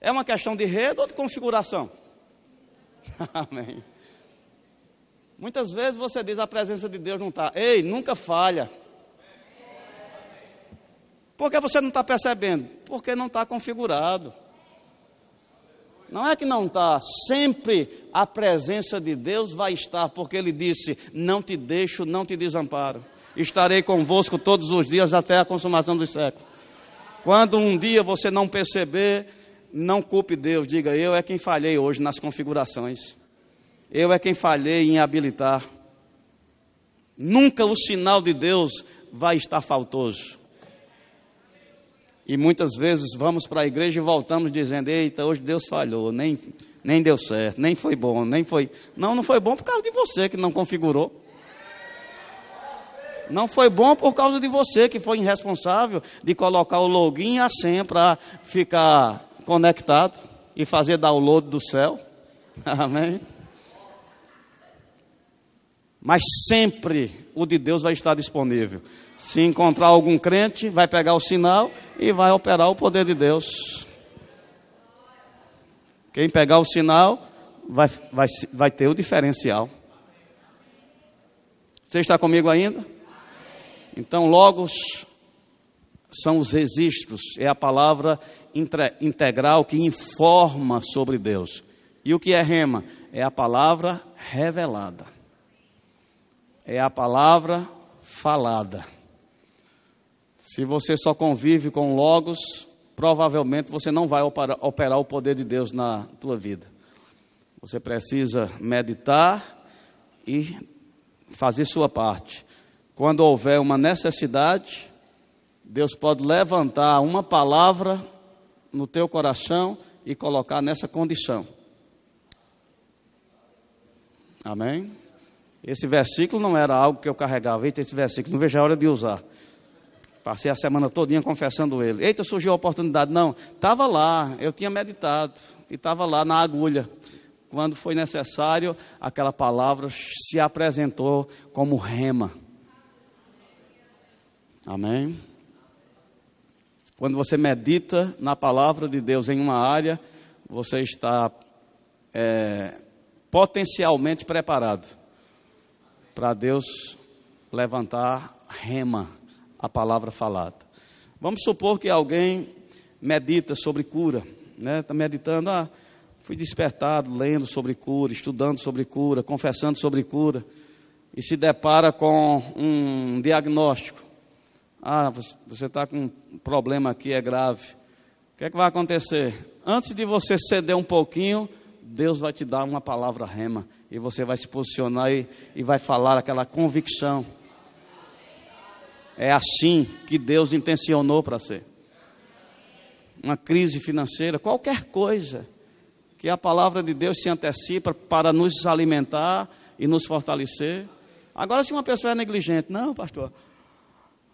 É uma questão de rede ou de configuração? Amém. Muitas vezes você diz a presença de Deus não está. Ei, nunca falha. Por que você não está percebendo? Porque não está configurado. Não é que não está, sempre a presença de Deus vai estar, porque Ele disse: Não te deixo, não te desamparo. Estarei convosco todos os dias até a consumação dos séculos. Quando um dia você não perceber, não culpe Deus, diga: Eu é quem falhei hoje nas configurações. Eu é quem falhei em habilitar. Nunca o sinal de Deus vai estar faltoso. E muitas vezes vamos para a igreja e voltamos dizendo: Eita, hoje Deus falhou, nem, nem deu certo, nem foi bom, nem foi. Não, não foi bom por causa de você que não configurou. Não foi bom por causa de você que foi irresponsável de colocar o login e a senha para ficar conectado e fazer download do céu. Amém? Mas sempre o de Deus vai estar disponível. Se encontrar algum crente, vai pegar o sinal e vai operar o poder de Deus. Quem pegar o sinal vai, vai, vai ter o diferencial. Você está comigo ainda? Então, logos são os registros, é a palavra integral que informa sobre Deus. E o que é rema? É a palavra revelada. É a palavra falada. Se você só convive com logos, provavelmente você não vai operar, o poder de Deus na tua vida. Você precisa meditar e fazer sua parte. Quando houver uma necessidade, Deus pode levantar uma palavra no teu coração e colocar nessa condição. Amém? Esse versículo não era algo que eu carregava. Eita, esse versículo, não vejo a hora de usar. Passei a semana todinha confessando ele. Eita, surgiu a oportunidade. Não, estava lá, eu tinha meditado. E estava lá na agulha. Quando foi necessário, aquela palavra se apresentou como rema. Amém? Quando você medita na palavra de Deus em uma área, você está é, potencialmente preparado para Deus levantar rema, a palavra falada. Vamos supor que alguém medita sobre cura, né? Está meditando, ah, fui despertado lendo sobre cura, estudando sobre cura, confessando sobre cura, e se depara com um diagnóstico. Ah, você está com um problema aqui, é grave. O que é que vai acontecer? Antes de você ceder um pouquinho, Deus vai te dar uma palavra rema e você vai se posicionar e, e vai falar aquela convicção. É assim que Deus intencionou para ser. Uma crise financeira, qualquer coisa que a palavra de Deus se antecipa para nos alimentar e nos fortalecer. Agora, se uma pessoa é negligente, não, pastor,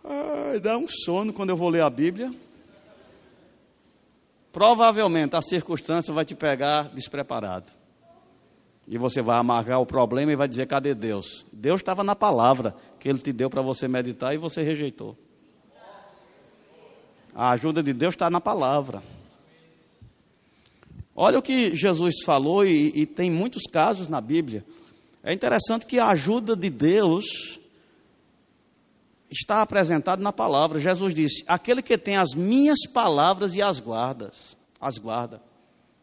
ai, dá um sono quando eu vou ler a Bíblia. Provavelmente a circunstância vai te pegar despreparado. E você vai amargar o problema e vai dizer: cadê Deus? Deus estava na palavra que Ele te deu para você meditar e você rejeitou. A ajuda de Deus está na palavra. Olha o que Jesus falou, e, e, tem muitos casos na Bíblia. É interessante que a ajuda de Deus está apresentada na palavra. Jesus disse: Aquele que tem as minhas palavras e as guardas, as guarda.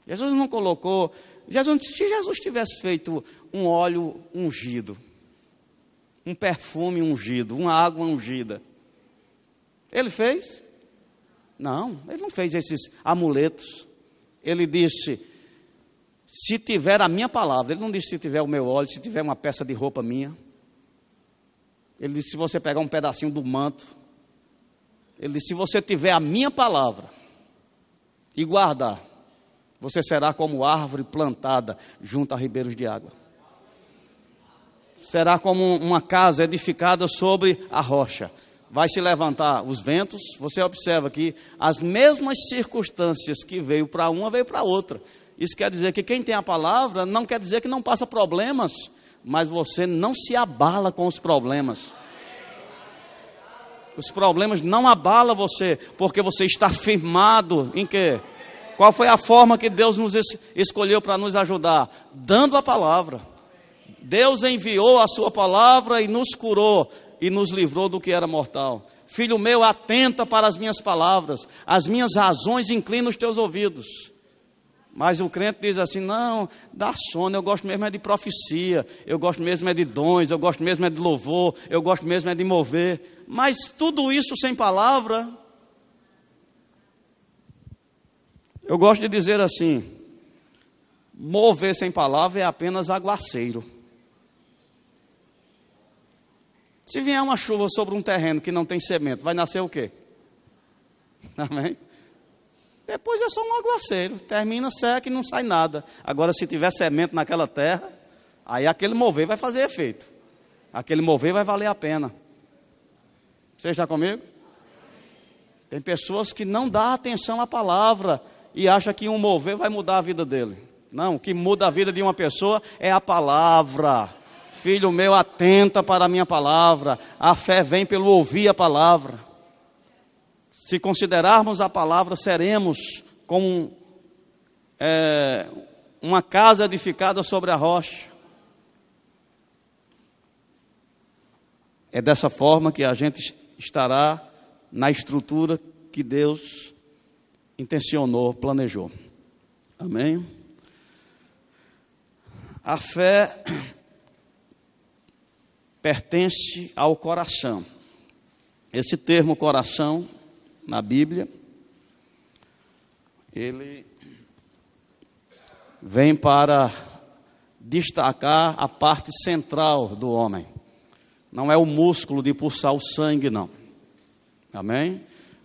Jesus não colocou Jesus, se Jesus tivesse feito um óleo ungido, um perfume ungido, uma água ungida, ele fez? Não, ele não fez esses amuletos. Ele disse: se tiver a minha palavra, ele não disse se tiver o meu óleo, se tiver uma peça de roupa minha. Ele disse: se você pegar um pedacinho do manto. Ele disse: se você tiver a minha palavra e guardar, você será como árvore plantada junto a ribeiros de água. Será como uma casa edificada sobre a rocha. Vai se levantar os ventos. Você observa que as mesmas circunstâncias que veio para uma, veio para outra. Isso quer dizer que quem tem a palavra não quer dizer que não passa problemas, mas você não se abala com os problemas. Os problemas não abalam você, porque você está firmado em quê? Qual foi a forma que Deus nos escolheu para nos ajudar? Dando a palavra. Deus enviou a sua palavra e nos curou e nos livrou do que era mortal. Filho meu, atenta para as minhas palavras, as minhas razões inclina os teus ouvidos. Mas o crente diz assim: não, dá sono, eu gosto mesmo é de profecia, eu gosto mesmo é de dons, eu gosto mesmo é de louvor, eu gosto mesmo é de mover. Mas tudo isso sem palavra Eu gosto de dizer assim: mover sem palavra é apenas aguaceiro. Se vier uma chuva sobre um terreno que não tem cimento, vai nascer o quê? Amém? Depois é só um aguaceiro, termina, seca e não sai nada. Agora, se tiver semente naquela terra, aí aquele mover vai fazer efeito. Aquele mover vai valer a pena. Você está comigo? Tem pessoas que não dão atenção à palavra e acham que um mover vai mudar a vida dele. Não, o que muda a vida de uma pessoa é a palavra. Filho meu, atenta para a minha palavra. A fé vem pelo ouvir a palavra. Se considerarmos a palavra, seremos como é, uma casa edificada sobre a rocha. É dessa forma que a gente estará na estrutura que Deus intencionou, planejou. Amém? A fé pertence ao coração. Esse termo coração, na Bíblia, ele vem para destacar a parte central do homem. Não é o músculo de pulsar o sangue, não. Amém?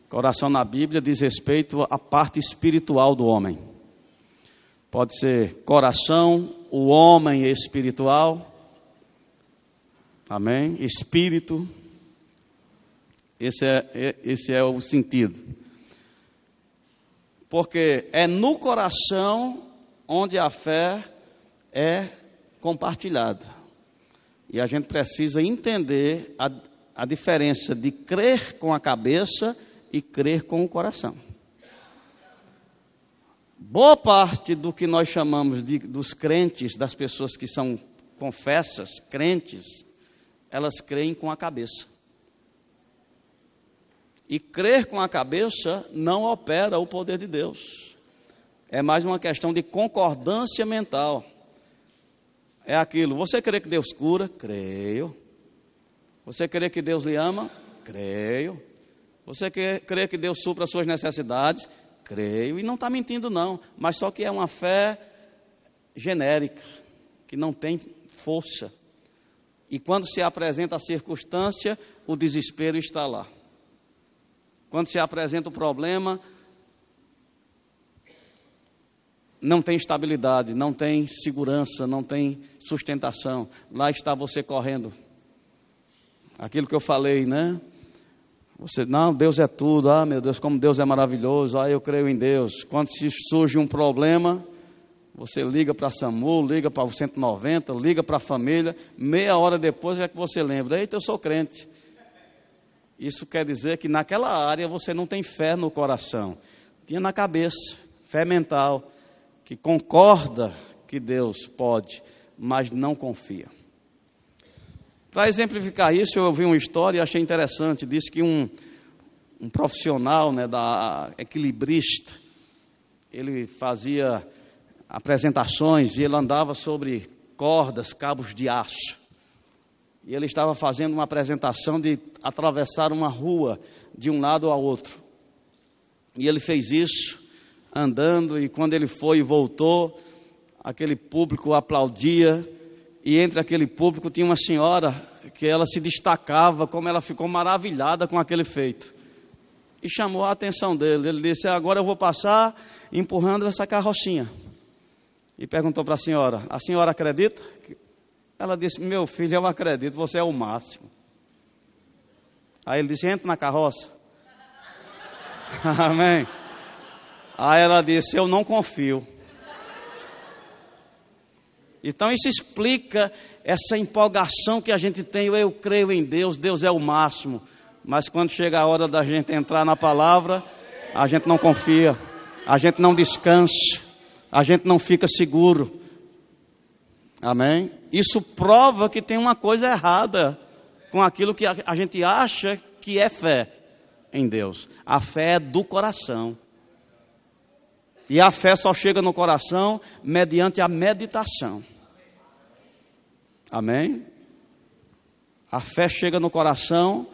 Coração na Bíblia diz respeito à parte espiritual do homem. Pode ser coração, o homem espiritual. Amém? Espírito. Esse é, é, esse é o sentido. Porque é no coração onde a fé é compartilhada. E a gente precisa entender a, a diferença de crer com a cabeça e crer com o coração. Boa parte do que nós chamamos de, dos crentes, das pessoas que são confessas, crentes, elas creem com a cabeça. E crer com a cabeça não opera o poder de Deus. É mais uma questão de concordância mental. É aquilo, você crê que Deus cura? Creio. Você crê que Deus lhe ama? Creio. Você crê que Deus supra as suas necessidades? Creio. E não está mentindo, não. Mas só que é uma fé genérica, que não tem força. E quando se apresenta a circunstância, o desespero está lá. Quando se apresenta o problema, não tem estabilidade, não tem segurança, não tem sustentação. Lá está você correndo Aquilo que eu falei, né? Você, não, Deus é tudo, ah, meu Deus, como Deus é maravilhoso, ah, eu creio em Deus. Quando surge um problema, você liga para a SAMU, liga para o 190, liga para a família, meia hora depois é que você lembra, eita, eu sou crente. Isso quer dizer que naquela área você não tem fé no coração, tinha na cabeça, fé mental, que concorda que Deus pode, mas não confia. Para exemplificar isso, eu ouvi uma história e achei interessante. Disse que um, um profissional né, da equilibrista, ele fazia apresentações e ele andava sobre cordas, cabos de aço. E ele estava fazendo uma apresentação de atravessar uma rua de um lado ao outro. E ele fez isso andando e quando ele foi e voltou, aquele público aplaudia e entre aquele público tinha uma senhora que ela se destacava, como ela ficou maravilhada com aquele feito. E chamou a atenção dele. Ele disse: Agora eu vou passar empurrando essa carrocinha. E perguntou para a senhora: A senhora acredita? Ela disse: Meu filho, eu acredito, você é o máximo. Aí ele disse: Entra na carroça. Amém. Aí ela disse: Eu não confio. Então isso explica essa empolgação que a gente tem. Eu creio em Deus, Deus é o máximo. Mas quando chega a hora da gente entrar na palavra, a gente não confia, a gente não descansa, a gente não fica seguro. Amém? Isso prova que tem uma coisa errada com aquilo que a gente acha que é fé em Deus. A fé é do coração. E a fé só chega no coração mediante a meditação. Amém? A fé chega no coração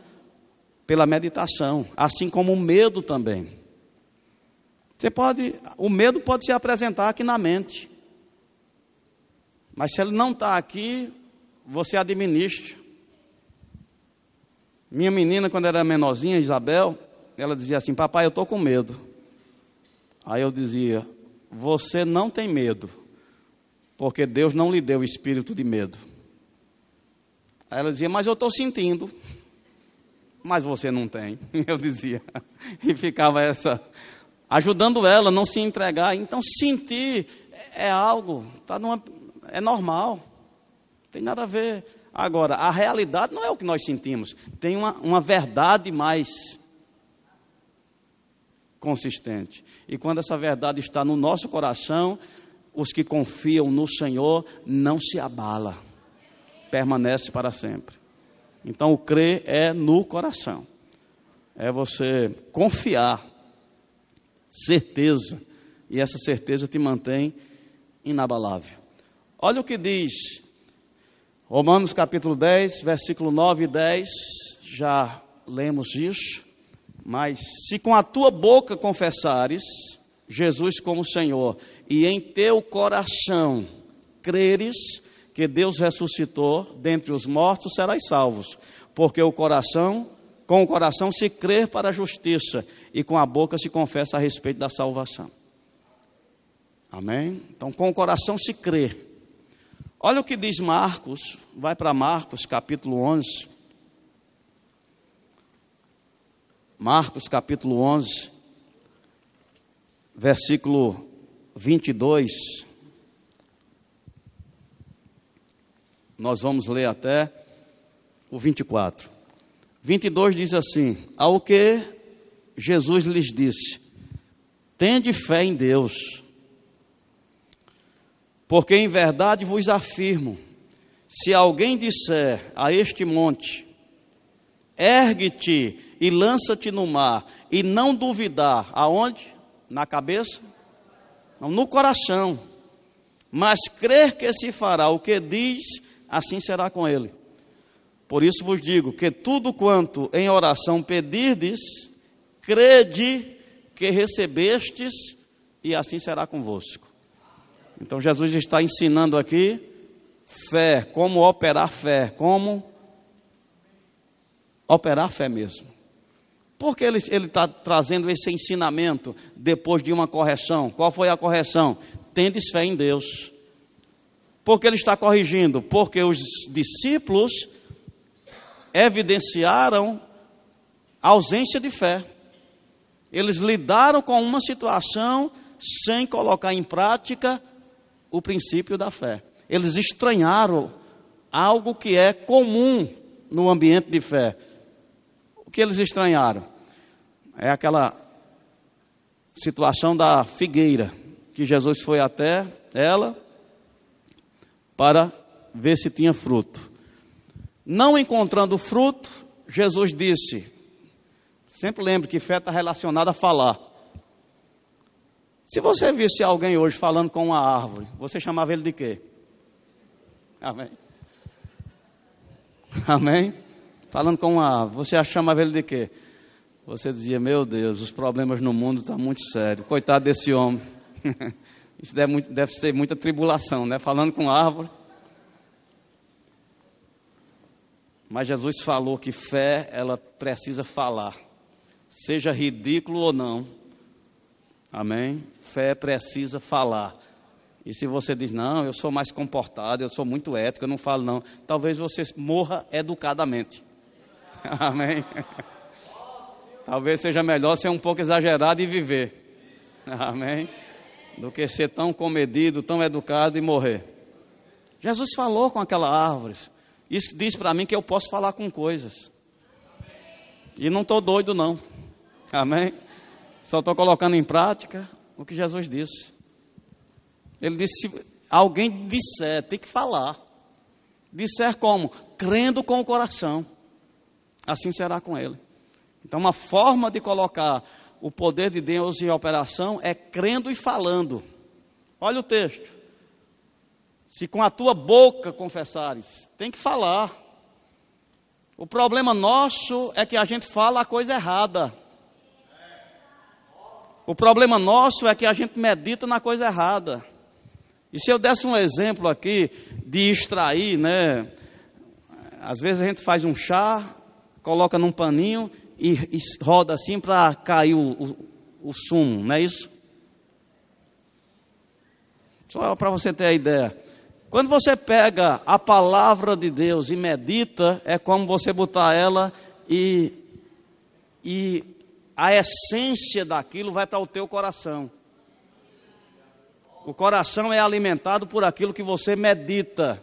pela meditação, assim como o medo também. Você pode, o medo pode se apresentar aqui na mente, mas se ele não está aqui, você administra. Minha menina, quando era menorzinha, Isabel, ela dizia assim: Papai, eu estou com medo. Aí eu dizia: Você não tem medo, porque Deus não lhe deu o espírito de medo. Aí ela dizia: Mas eu estou sentindo. Mas você não tem. Eu dizia. E ficava essa. Ajudando ela a não se entregar. Então, sentir é algo, tá numa, é normal. Tem nada a ver. Agora, a realidade não é o que nós sentimos. Tem uma, uma verdade mais consistente. E quando essa verdade está no nosso coração, os que confiam no Senhor não se abala, permanece para sempre. Então o crer é no coração. É você confiar, certeza, e essa certeza te mantém inabalável. Olha o que diz Romanos capítulo 10, versículo 9 e 10, já lemos isso. Mas se com a tua boca confessares Jesus como Senhor e em teu coração creres que Deus ressuscitou dentre os mortos, serás salvos, porque o coração, com o coração se crê para a justiça e com a boca se confessa a respeito da salvação. Amém? Então, com o coração se crê. Olha o que diz Marcos, vai para Marcos capítulo 11. Marcos capítulo 11, versículo 22. Nós vamos ler até o 24. 22 diz assim: Ao que Jesus lhes disse: Tende fé em Deus, porque em verdade vos afirmo: se alguém disser a este monte, ergue-te e lança-te no mar, e não duvidar, aonde? Na cabeça? Não, no coração. Mas crer que se fará o que diz, assim será com ele. Por isso vos digo que tudo quanto em oração pedirdes, crede que recebestes, e assim será convosco. Então Jesus está ensinando aqui fé, como operar fé, como operar fé mesmo. Por que ele está trazendo esse ensinamento depois de uma correção? Qual foi a correção? Tendes fé em Deus. Por que ele está corrigindo? Porque os discípulos evidenciaram ausência de fé. Eles lidaram com uma situação sem colocar em prática o princípio da fé. Eles estranharam algo que é comum no ambiente de fé que eles estranharam? É aquela situação da figueira, que Jesus foi até ela para ver se tinha fruto. Não encontrando fruto, Jesus disse: sempre lembre que fé está relacionada a falar. Se você visse alguém hoje falando com uma árvore, você chamava ele de quê? Amém. Amém falando com uma ave, você chamava ele de quê? Você dizia, meu Deus, os problemas no mundo estão muito sérios. Coitado desse homem. Isso deve, muito, deve, ser muita tribulação, né? Falando com árvore. Mas Jesus falou que fé, ela precisa falar. Seja ridículo ou não. Amém? Fé precisa falar. E se você diz, não, eu sou mais comportado, eu sou muito ético, eu não falo não. Talvez você morra educadamente. Amém. Talvez seja melhor ser um pouco exagerado e viver. Amém. Do que ser tão comedido, tão educado e morrer. Jesus falou com aquela árvore. Isso diz para mim que eu posso falar com coisas. E não estou doido, não. Amém? Só estou colocando em prática o que Jesus disse. Ele disse: se alguém disser, tem que falar. Disser como? Crendo com o coração assim será com ele. Então, uma forma de colocar o poder de Deus em operação é crendo e falando. Olha o texto. Se com a tua boca confessares, tem que falar. O problema nosso é que a gente fala a coisa errada. O problema nosso é que a gente medita na coisa errada. E se eu desse um exemplo aqui de extrair, né? Às vezes a gente faz um chá, coloca num paninho e, e roda assim para cair o, o, o sumo, não é isso? Só para você ter a ideia. Quando você pega a palavra de Deus e medita, é como você botar ela e, e a essência daquilo vai para o teu coração. O coração é alimentado por aquilo que você medita.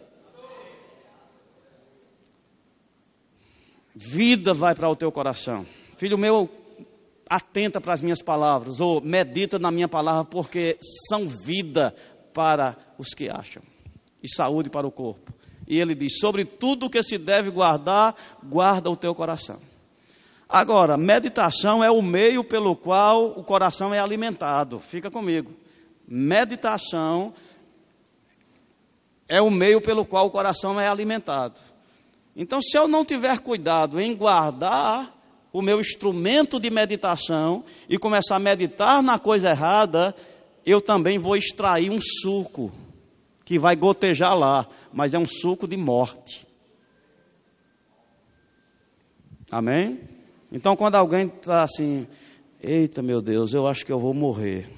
Vida vai para o teu coração. Filho meu, atenta para as minhas palavras, ou medita na minha palavra, porque são vida para os que acham, e saúde para o corpo. E ele diz: sobre tudo que se deve guardar, guarda o teu coração. Agora, meditação é o meio pelo qual o coração é alimentado. Fica comigo. Meditação é o meio pelo qual o coração é alimentado. Então, se eu não tiver cuidado em guardar o meu instrumento de meditação e começar a meditar na coisa errada, eu também vou extrair um suco que vai gotejar lá, mas é um suco de morte. Amém? Então, quando alguém está assim, eita meu Deus, eu acho que eu vou morrer.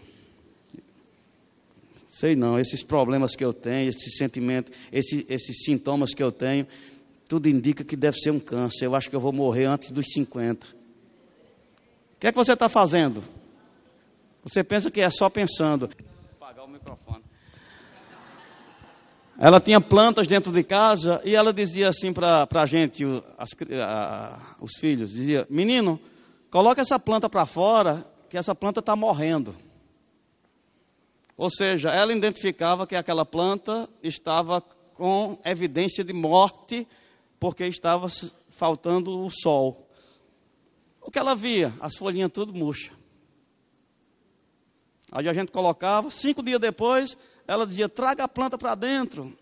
Sei não, esses problemas que eu tenho, esses sentimentos, esses, esses sintomas que eu tenho, tudo indica que deve ser um câncer. Eu acho que eu vou morrer antes dos 50. O que é que você está fazendo? Você pensa que é só pensando. Apagar o microfone. Ela tinha plantas dentro de casa e ela dizia assim para a gente, as, a, os filhos, dizia, menino, coloca essa planta para fora, que essa planta está morrendo. Ou seja, ela identificava que aquela planta estava com evidência de morte, porque estava faltando o sol. O que ela via? As folhinhas tudo murcha. Aí a gente colocava, cinco dias depois, ela dizia: traga a planta para dentro.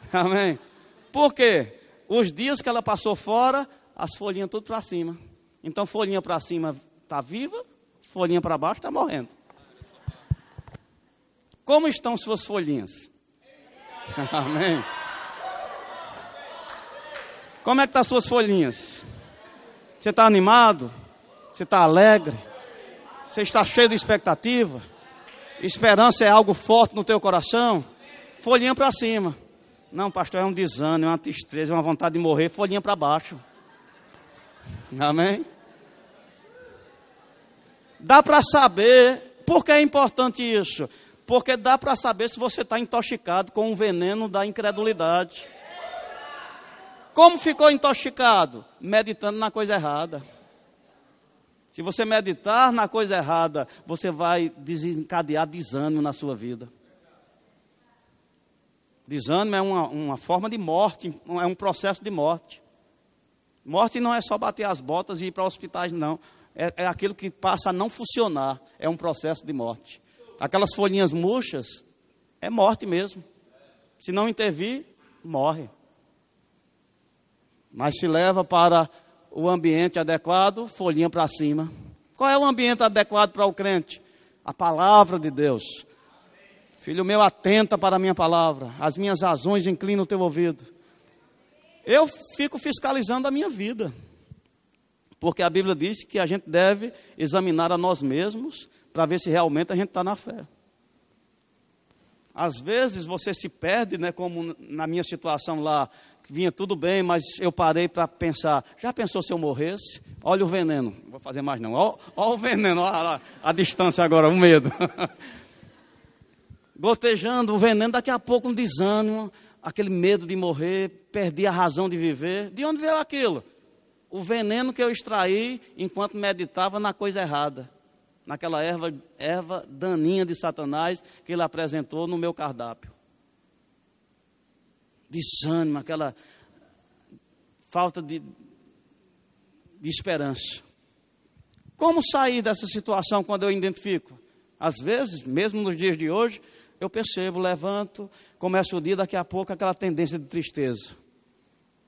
Amém. Por quê? Os dias que ela passou fora, as folhinhas tudo para cima. Então, folhinha para cima está viva, folhinha para baixo está morrendo. Como estão suas folhinhas? Amém. Como é que estão tá suas folhinhas? Você está animado? Você está alegre? Você está cheio de expectativa? Esperança é algo forte no teu coração? Folhinha para cima. Não, pastor, é um desânimo, é uma tristeza, é uma vontade de morrer. Folhinha para baixo. Amém? Dá para saber por que é importante isso? Porque dá para saber se você está intoxicado com o veneno da incredulidade. Como ficou intoxicado? Meditando na coisa errada. Se você meditar na coisa errada, você vai desencadear desânimo na sua vida. Desânimo é uma, uma forma de morte, é um processo de morte. Morte não é só bater as botas e ir para hospitais, não. É, é aquilo que passa a não funcionar. É um processo de morte aquelas folhinhas murchas, é morte mesmo. Se não intervir, morre. Mas se leva para o ambiente adequado, folhinha para cima. Qual é o ambiente adequado para o crente? A palavra de Deus. Filho meu, atenta para a minha palavra. As minhas razões inclinam o teu ouvido. Eu fico fiscalizando a minha vida. Porque a Bíblia diz que a gente deve examinar a nós mesmos para ver se realmente a gente está na fé. Às vezes você se perde, né, como na minha situação lá, vinha tudo bem, mas eu parei para pensar, já pensou se eu morresse? Olha o veneno, não vou fazer mais não, olha, o veneno, olha a distância agora, o medo. Gotejando o veneno, daqui a pouco um desânimo, aquele medo de morrer, perdi a razão de viver. De onde veio aquilo? O veneno que eu extraí enquanto meditava na coisa errada naquela erva, erva daninha de Satanás que ele apresentou no meu cardápio. Desânimo, aquela falta de, de esperança. Como sair dessa situação quando eu identifico? Às vezes, mesmo nos dias de hoje, eu percebo, levanto, começo o dia, daqui a pouco aquela tendência de tristeza,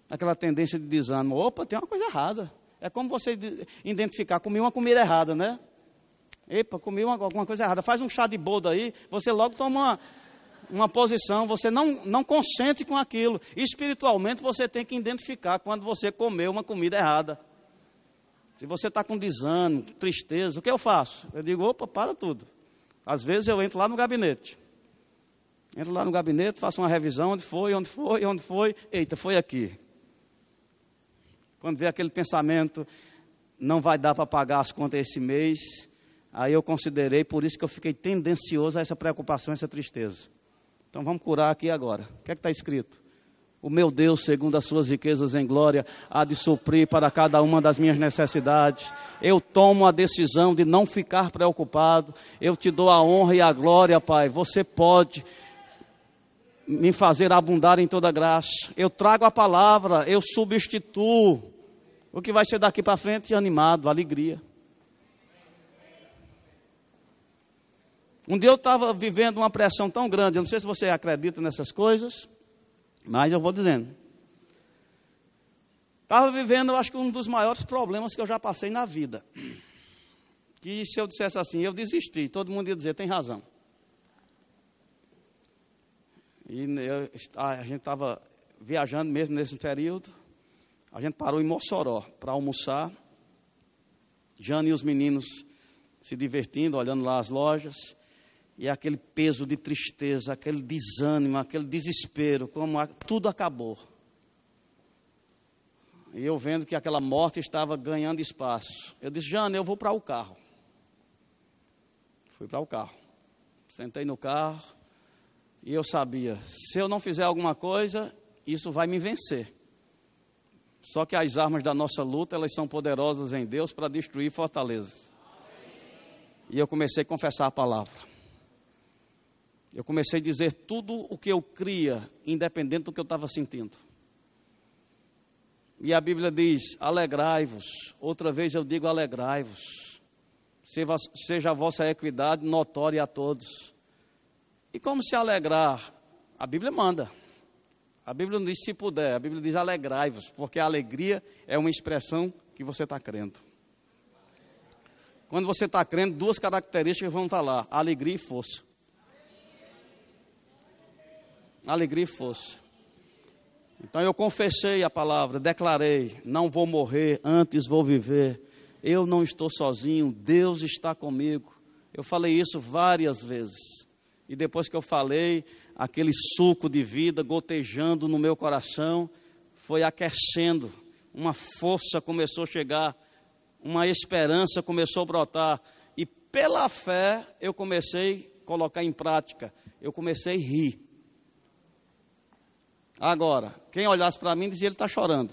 aquela tendência de desânimo. Opa, tem uma coisa errada. É como você identificar, comi uma comida errada, né? Epa, comi uma, alguma coisa errada. Faz um chá de boldo aí, você logo toma uma, uma posição, você não, não consente com aquilo. Espiritualmente você tem que identificar quando você comeu uma comida errada. Se você está com desânimo, tristeza, o que eu faço? Eu digo, opa, para tudo. Às vezes eu entro lá no gabinete. Entro lá no gabinete, faço uma revisão, onde foi, onde foi, onde foi. Eita, foi aqui. Quando vê aquele pensamento, não vai dar para pagar as contas esse mês, aí eu considerei, por isso que eu fiquei tendencioso a essa preocupação, essa tristeza. Então vamos curar aqui agora. O que é que está escrito? O meu Deus, segundo as suas riquezas em glória, há de suprir para cada uma das minhas necessidades. Eu tomo a decisão de não ficar preocupado. Eu te dou a honra e a glória, Pai. Você pode me fazer abundar em toda graça. Eu trago a palavra, eu substituo o que vai ser daqui para frente animado, alegria. Um dia eu estava vivendo uma pressão tão grande, eu não sei se você acredita nessas coisas. Mas eu vou dizendo. Estava vivendo, eu acho que um dos maiores problemas que eu já passei na vida. Que se eu dissesse assim, eu desisti, todo mundo ia dizer, tem razão. E eu, a gente estava viajando mesmo nesse período. A gente parou em Mossoró para almoçar. Jane e os meninos se divertindo, olhando lá as lojas e aquele peso de tristeza, aquele desânimo, aquele desespero, como tudo acabou. E eu vendo que aquela morte estava ganhando espaço. Eu disse, Jane, eu vou para o carro. Fui para o carro. Sentei no carro e eu sabia, se eu não fizer alguma coisa, isso vai me vencer. Só que as armas da nossa luta, elas são poderosas em Deus para destruir fortalezas. E eu comecei a confessar a palavra. Eu comecei a dizer tudo o que eu cria, independente do que eu estava sentindo. E a Bíblia diz: alegrai-vos. Outra vez eu digo: alegrai-vos. Seja a vossa equidade notória a todos. E como se alegrar? A Bíblia manda. A Bíblia não diz se puder, a Bíblia diz alegrai-vos, porque a alegria é uma expressão que você está crendo. Quando você está crendo, duas características vão estar lá: alegria e força alegria e força. Então eu confessei a palavra, declarei: não vou morrer, antes vou viver. Eu não estou sozinho, Deus está comigo. Eu falei isso várias vezes. E depois que eu falei, aquele suco de vida gotejando no meu coração foi aquecendo. Uma força começou a chegar, uma esperança começou a brotar. E pela fé eu comecei a colocar em prática. Eu comecei a rir. Agora, quem olhasse para mim dizia ele está chorando.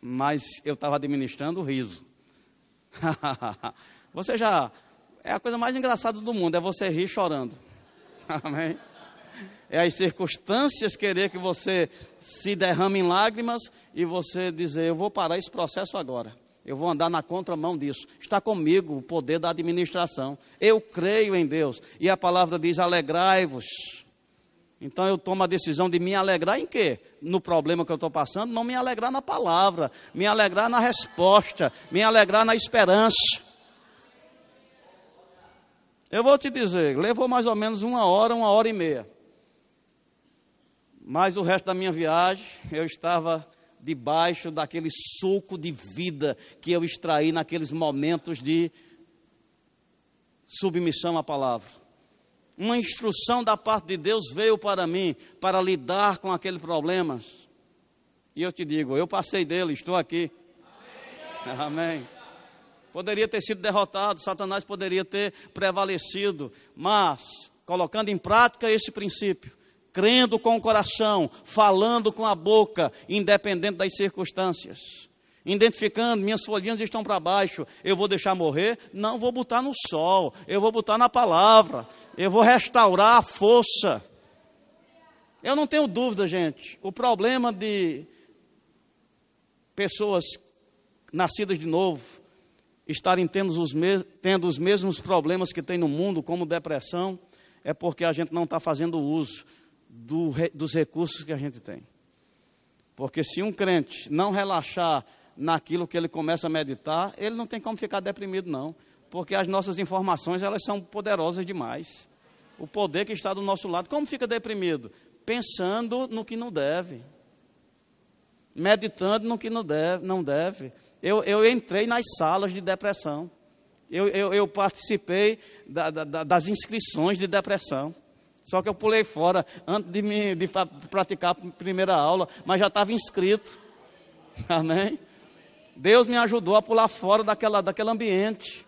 Mas eu estava administrando o riso. você já. É a coisa mais engraçada do mundo, é você rir chorando. Amém? É as circunstâncias querer que você se derrame em lágrimas e você dizer: Eu vou parar esse processo agora. Eu vou andar na contramão disso. Está comigo o poder da administração. Eu creio em Deus. E a palavra diz: Alegrai-vos então eu tomo a decisão de me alegrar em quê? No problema que eu estou passando, não me alegrar na palavra, me alegrar na resposta, me alegrar na esperança. Eu vou te dizer, levou mais ou menos uma hora, uma hora e meia. Mas o resto da minha viagem, eu estava debaixo daquele suco de vida que eu extraí naqueles momentos de submissão à palavra uma instrução da parte de Deus veio para mim para lidar com aquele problema. E eu te digo, eu passei dele, estou aqui. Amém. Amém. Poderia ter sido derrotado, Satanás poderia ter prevalecido, mas colocando em prática esse princípio, crendo com o coração, falando com a boca, independente das circunstâncias identificando, minhas folhinhas estão para baixo, eu vou deixar morrer? Não, vou botar no sol, eu vou botar na palavra, eu vou restaurar a força. Eu não tenho dúvida, gente, o problema de pessoas nascidas de novo estarem tendo os, tendo os mesmos problemas que tem no mundo, como depressão, é porque a gente não está fazendo uso do, dos recursos que a gente tem. Porque se um crente não relaxar naquilo que ele começa a meditar, ele não tem como ficar deprimido, não. Porque as nossas informações, elas são poderosas demais. O poder que está do nosso lado. Como fica deprimido? Pensando no que não deve. Meditando no que não deve. Não deve Eu, eu entrei nas salas de depressão. Eu, eu, eu participei da, da, das inscrições de depressão. Só que eu pulei fora antes de, me, de praticar a primeira aula, mas já estava inscrito. Amém? Deus me ajudou a pular fora daquela, daquele ambiente.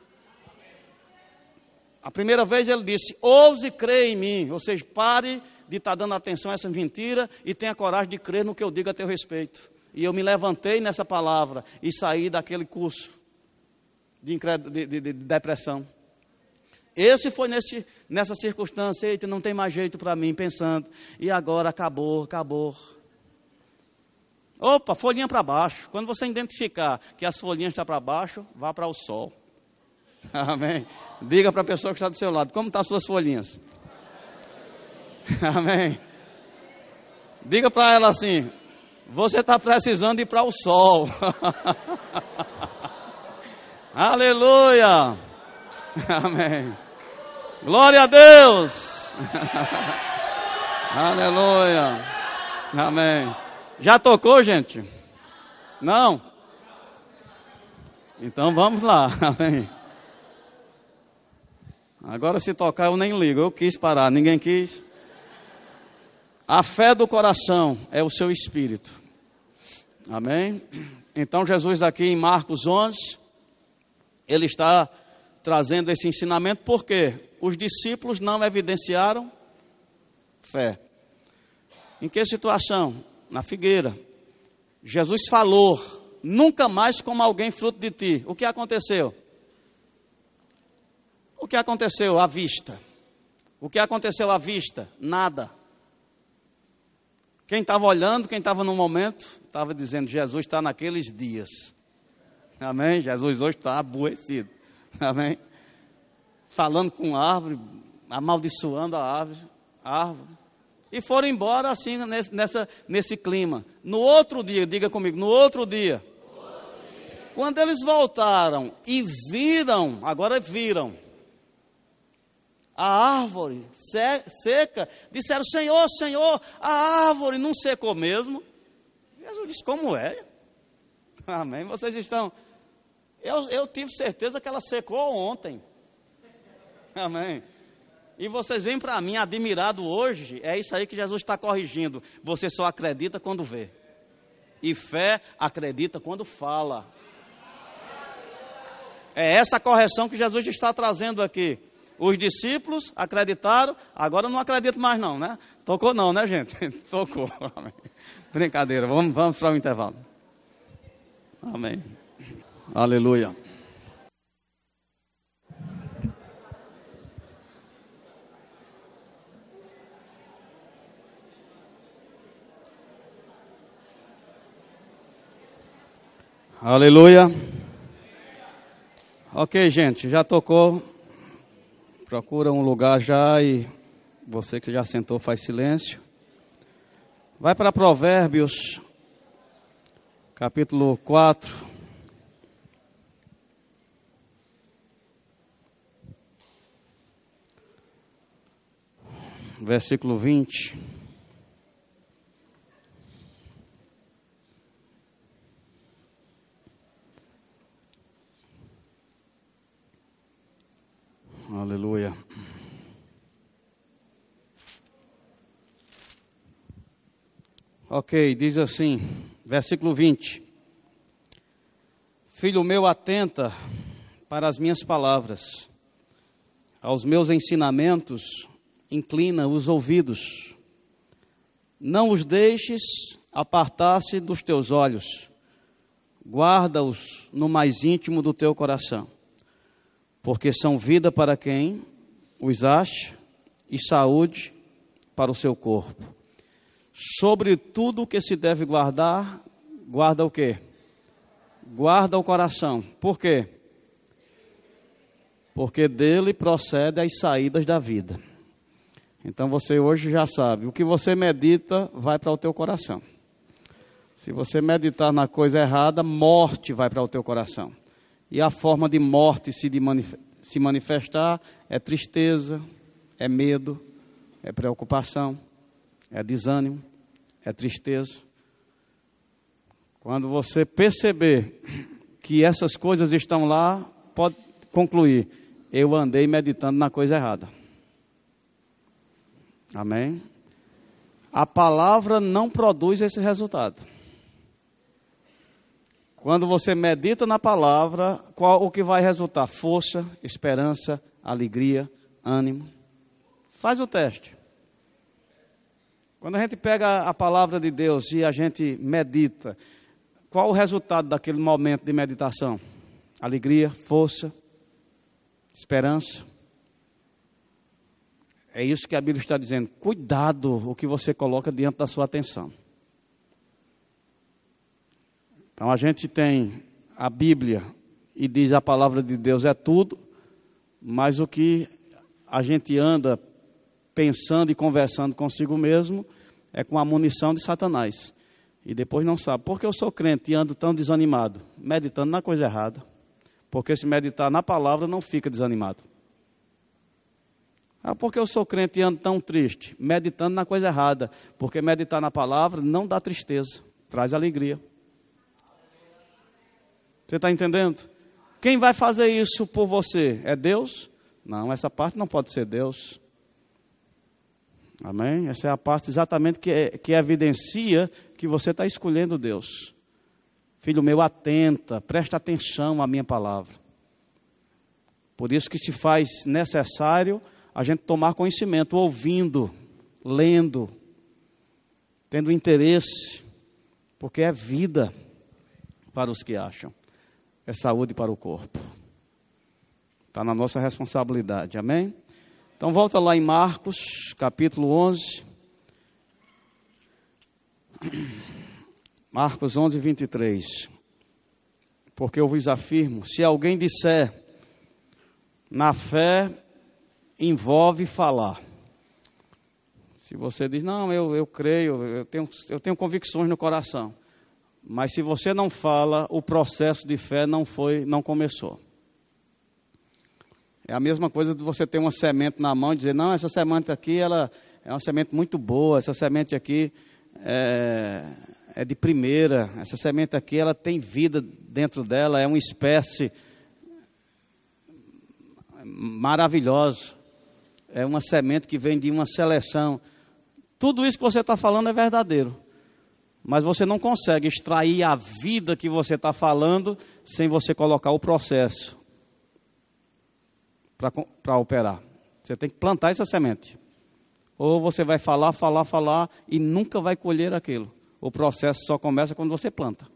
A primeira vez ele disse: ouse crer em mim. Ou seja, pare de estar tá dando atenção a essa mentira e tenha coragem de crer no que eu digo a teu respeito. E eu me levantei nessa palavra e saí daquele curso de, de, de, de depressão. Esse foi nesse, nessa circunstância, eita, não tem mais jeito para mim, pensando, e agora acabou, acabou. Opa, folhinha para baixo. Quando você identificar que as folhinhas estão para baixo, vá para o sol. Amém. Diga para a pessoa que está do seu lado, como estão tá as suas folhinhas? Amém. Diga para ela assim: você está precisando ir para o sol. Aleluia. Amém. Glória a Deus. Aleluia. Amém. Já tocou, gente? Não? Então vamos lá. Agora se tocar eu nem ligo. Eu quis parar, ninguém quis. A fé do coração é o seu espírito. Amém? Então, Jesus, aqui em Marcos 11, ele está trazendo esse ensinamento, porque os discípulos não evidenciaram fé. Em que situação? Na figueira. Jesus falou: nunca mais como alguém fruto de ti. O que aconteceu? O que aconteceu à vista? O que aconteceu à vista? Nada. Quem estava olhando, quem estava no momento, estava dizendo: Jesus está naqueles dias. Amém? Jesus hoje está aborrecido. Amém? Falando com a árvore, amaldiçoando a árvore. A árvore. E foram embora assim, nesse, nessa, nesse clima. No outro dia, diga comigo, no outro dia. Quando eles voltaram e viram, agora viram, a árvore seca, disseram: Senhor, Senhor, a árvore não secou mesmo. Jesus disse: Como é? Amém. Vocês estão. Eu, eu tive certeza que ela secou ontem. Amém. E vocês vêm para mim admirado hoje, é isso aí que Jesus está corrigindo. Você só acredita quando vê. E fé acredita quando fala. É essa correção que Jesus está trazendo aqui. Os discípulos acreditaram, agora não acredito mais não, né? Tocou não, né, gente? Tocou. Brincadeira, vamos, vamos para o intervalo. Amém. Aleluia. Aleluia. Ok, gente, já tocou Procura um lugar já e você que já sentou faz silêncio. Vai para Provérbios, capítulo 4. Versículo 20. Aleluia. Ok, diz assim, versículo 20: Filho meu, atenta para as minhas palavras, aos meus ensinamentos, inclina os ouvidos, não os deixes apartar-se dos teus olhos, guarda-os no mais íntimo do teu coração porque são vida para quem os acha e saúde para o seu corpo. Sobre tudo o que se deve guardar, guarda o quê? Guarda o coração. Por quê? Porque dele procede as saídas da vida. Então você hoje já sabe, o que você medita vai para o teu coração. Se você meditar na coisa errada, morte vai para o teu coração. E a forma de morte se, manifestar é tristeza, é medo, é preocupação, é desânimo, é tristeza. Quando você perceber que essas coisas estão lá, pode concluir: eu andei meditando na coisa errada. Amém? A palavra não produz esse resultado. Quando você medita na palavra, qual o que vai resultar? Força, esperança, alegria, ânimo. Faz o teste. Quando a gente pega a palavra de Deus e a gente medita, qual o resultado daquele momento de meditação? Alegria, força, esperança. É isso que a Bíblia está dizendo. Cuidado o que você coloca diante da sua atenção. Então a gente tem a Bíblia e diz a palavra de Deus é tudo, mas o que a gente anda pensando e conversando consigo mesmo é com a munição de Satanás. E depois não sabe. Porque eu sou crente e ando tão desanimado? Meditando na coisa errada. Porque se meditar na palavra não fica desanimado. Ah, porque eu sou crente e ando tão triste? Meditando na coisa errada. Porque meditar na palavra não dá tristeza, traz alegria. Você está entendendo? Quem vai fazer isso por você? É Deus? Não, essa parte não pode ser Deus. Amém? Essa é a parte exatamente que, que evidencia que você está escolhendo Deus. Filho meu, atenta, presta atenção à minha palavra. Por isso que se faz necessário a gente tomar conhecimento, ouvindo, lendo, tendo interesse, porque é vida para os que acham é saúde para o corpo. Está na nossa responsabilidade, amém? Então volta lá em Marcos, capítulo 11. Marcos 11, 23. Porque eu vos afirmo: se alguém disser, na fé envolve falar. Se você diz, não, eu, eu creio, eu tenho, eu tenho convicções no coração. Mas se você não fala, o processo de fé não foi, não começou. É a mesma coisa de você ter uma semente na mão e dizer, não, essa semente aqui ela é uma semente muito boa, essa semente aqui é, é de primeira, essa semente aqui ela tem vida dentro dela, é uma espécie maravilhosa, é uma semente que vem de uma seleção. Tudo isso que você está falando é verdadeiro mas você não consegue extrair a vida que você está falando sem você colocar o processo para operar. Você tem que plantar essa semente. Ou você vai falar, falar, falar e nunca vai colher aquilo. O processo só começa quando você planta.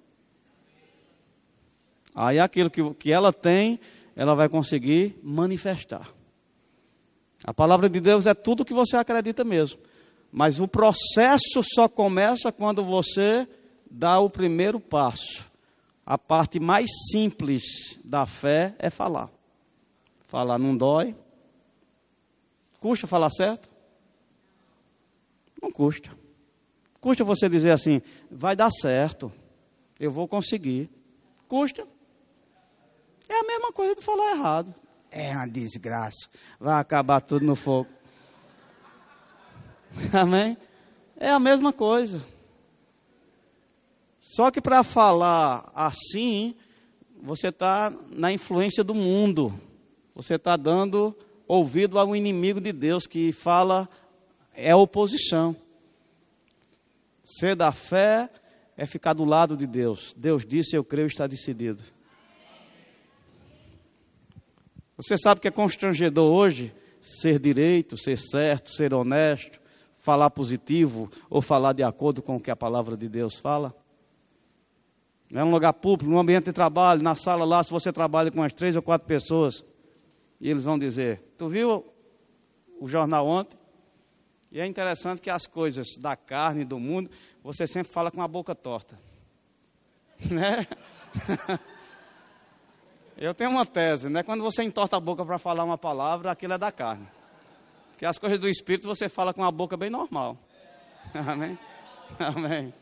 Aí aquilo que, que ela tem, ela vai conseguir manifestar. A palavra de Deus é tudo que você acredita mesmo. Mas o processo só começa quando você dá o primeiro passo. A parte mais simples da fé é falar. Falar não dói. Custa falar certo? Não custa. Custa você dizer assim, vai dar certo, eu vou conseguir. Custa. É a mesma coisa de falar errado. É uma desgraça. Vai acabar tudo no fogo. Amém? É a mesma coisa. Só que para falar assim, você está na influência do mundo. Você está dando ouvido a um inimigo de Deus que fala é oposição. Ser da fé é ficar do lado de Deus. Deus disse, eu creio, está decidido. Você sabe que é constrangedor hoje ser direito, ser certo, ser honesto, falar positivo ou falar de acordo com o que a palavra de Deus fala? É um lugar público, num ambiente de trabalho, na sala lá, se você trabalha com umas três ou quatro pessoas, e eles vão dizer: Tu viu o jornal ontem? E é interessante que as coisas da carne, do mundo, você sempre fala com a boca torta. Né? Eu tenho uma tese, né? Quando você entorta a boca para falar uma palavra, aquilo é da carne. Que as coisas do Espírito você fala com a boca bem normal. Amém? Amém.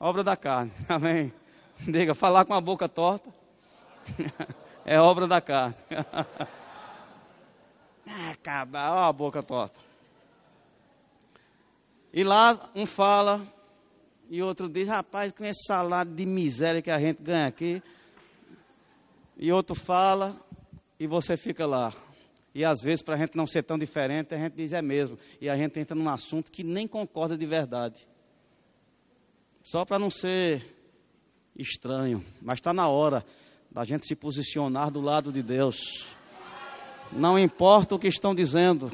Obra da carne. Amém. Diga, falar com a boca torta é obra da carne. Acaba, ó a boca torta. E lá um fala E outro diz, rapaz, com esse salário de miséria que a gente ganha aqui. E outro fala, e você fica lá. E às vezes, para a gente não ser tão diferente, a gente diz é mesmo. E a gente entra num assunto que nem concorda de verdade. Só para não ser estranho. Mas está na hora da gente se posicionar do lado de Deus. Não importa o que estão dizendo,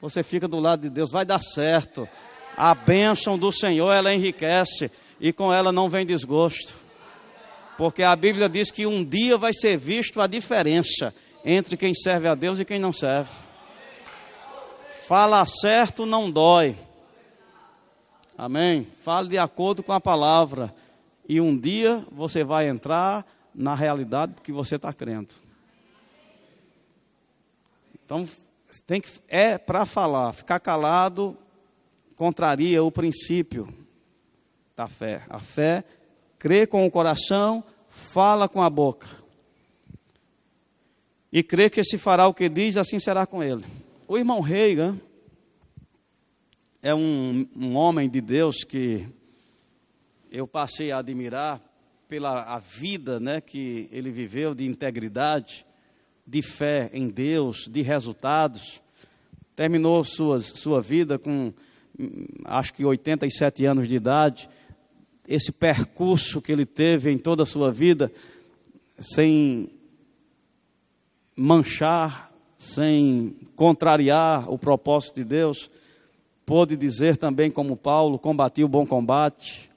você fica do lado de Deus, vai dar certo. A bênção do Senhor, ela enriquece e com ela não vem desgosto. Porque a Bíblia diz que um dia vai ser visto a diferença entre quem serve a Deus e quem não serve. Fala certo não dói. Amém? Fale de acordo com a palavra. E um dia você vai entrar na realidade que você está crendo. Então, tem que, é para falar. Ficar calado contraria o princípio da fé. A fé crê com o coração, fala com a boca. E crê que se fará o que diz, assim será com ele. O irmão Reagan é um, um homem de Deus que eu passei a admirar pela a vida né, que ele viveu de integridade, de fé em Deus, de resultados. Terminou suas, sua vida com acho que 87 anos de idade. Esse percurso que ele teve em toda a sua vida, sem manchar, sem contrariar o propósito de Deus, pôde dizer também, como Paulo, combati o bom combate.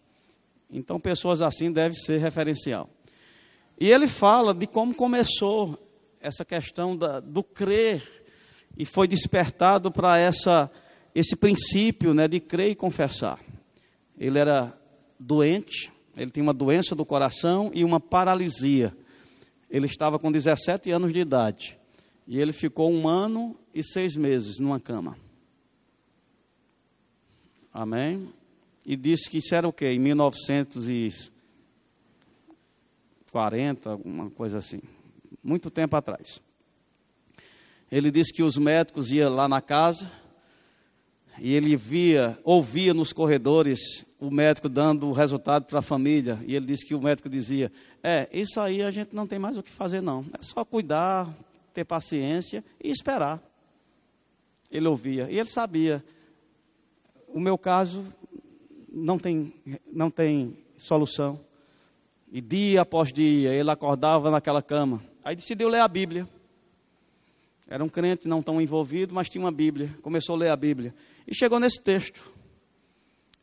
Então, pessoas assim devem ser referencial. E ele fala de como começou essa questão da, do crer e foi despertado para essa esse princípio né, de crer e confessar. Ele era doente, ele tinha uma doença do coração e uma paralisia. Ele estava com 17 anos de idade. E ele ficou um ano e seis meses numa cama. Amém? E disse que isso era o quê? Em 1940, alguma coisa assim. Muito tempo atrás. Ele disse que os médicos iam lá na casa e ele via, ouvia nos corredores o médico dando o resultado para a família, e ele disse que o médico dizia: É, isso aí a gente não tem mais o que fazer, não. É só cuidar, ter paciência e esperar. Ele ouvia, e ele sabia: o meu caso não tem, não tem solução. E dia após dia ele acordava naquela cama. Aí decidiu ler a Bíblia. Era um crente não tão envolvido, mas tinha uma Bíblia. Começou a ler a Bíblia. E chegou nesse texto.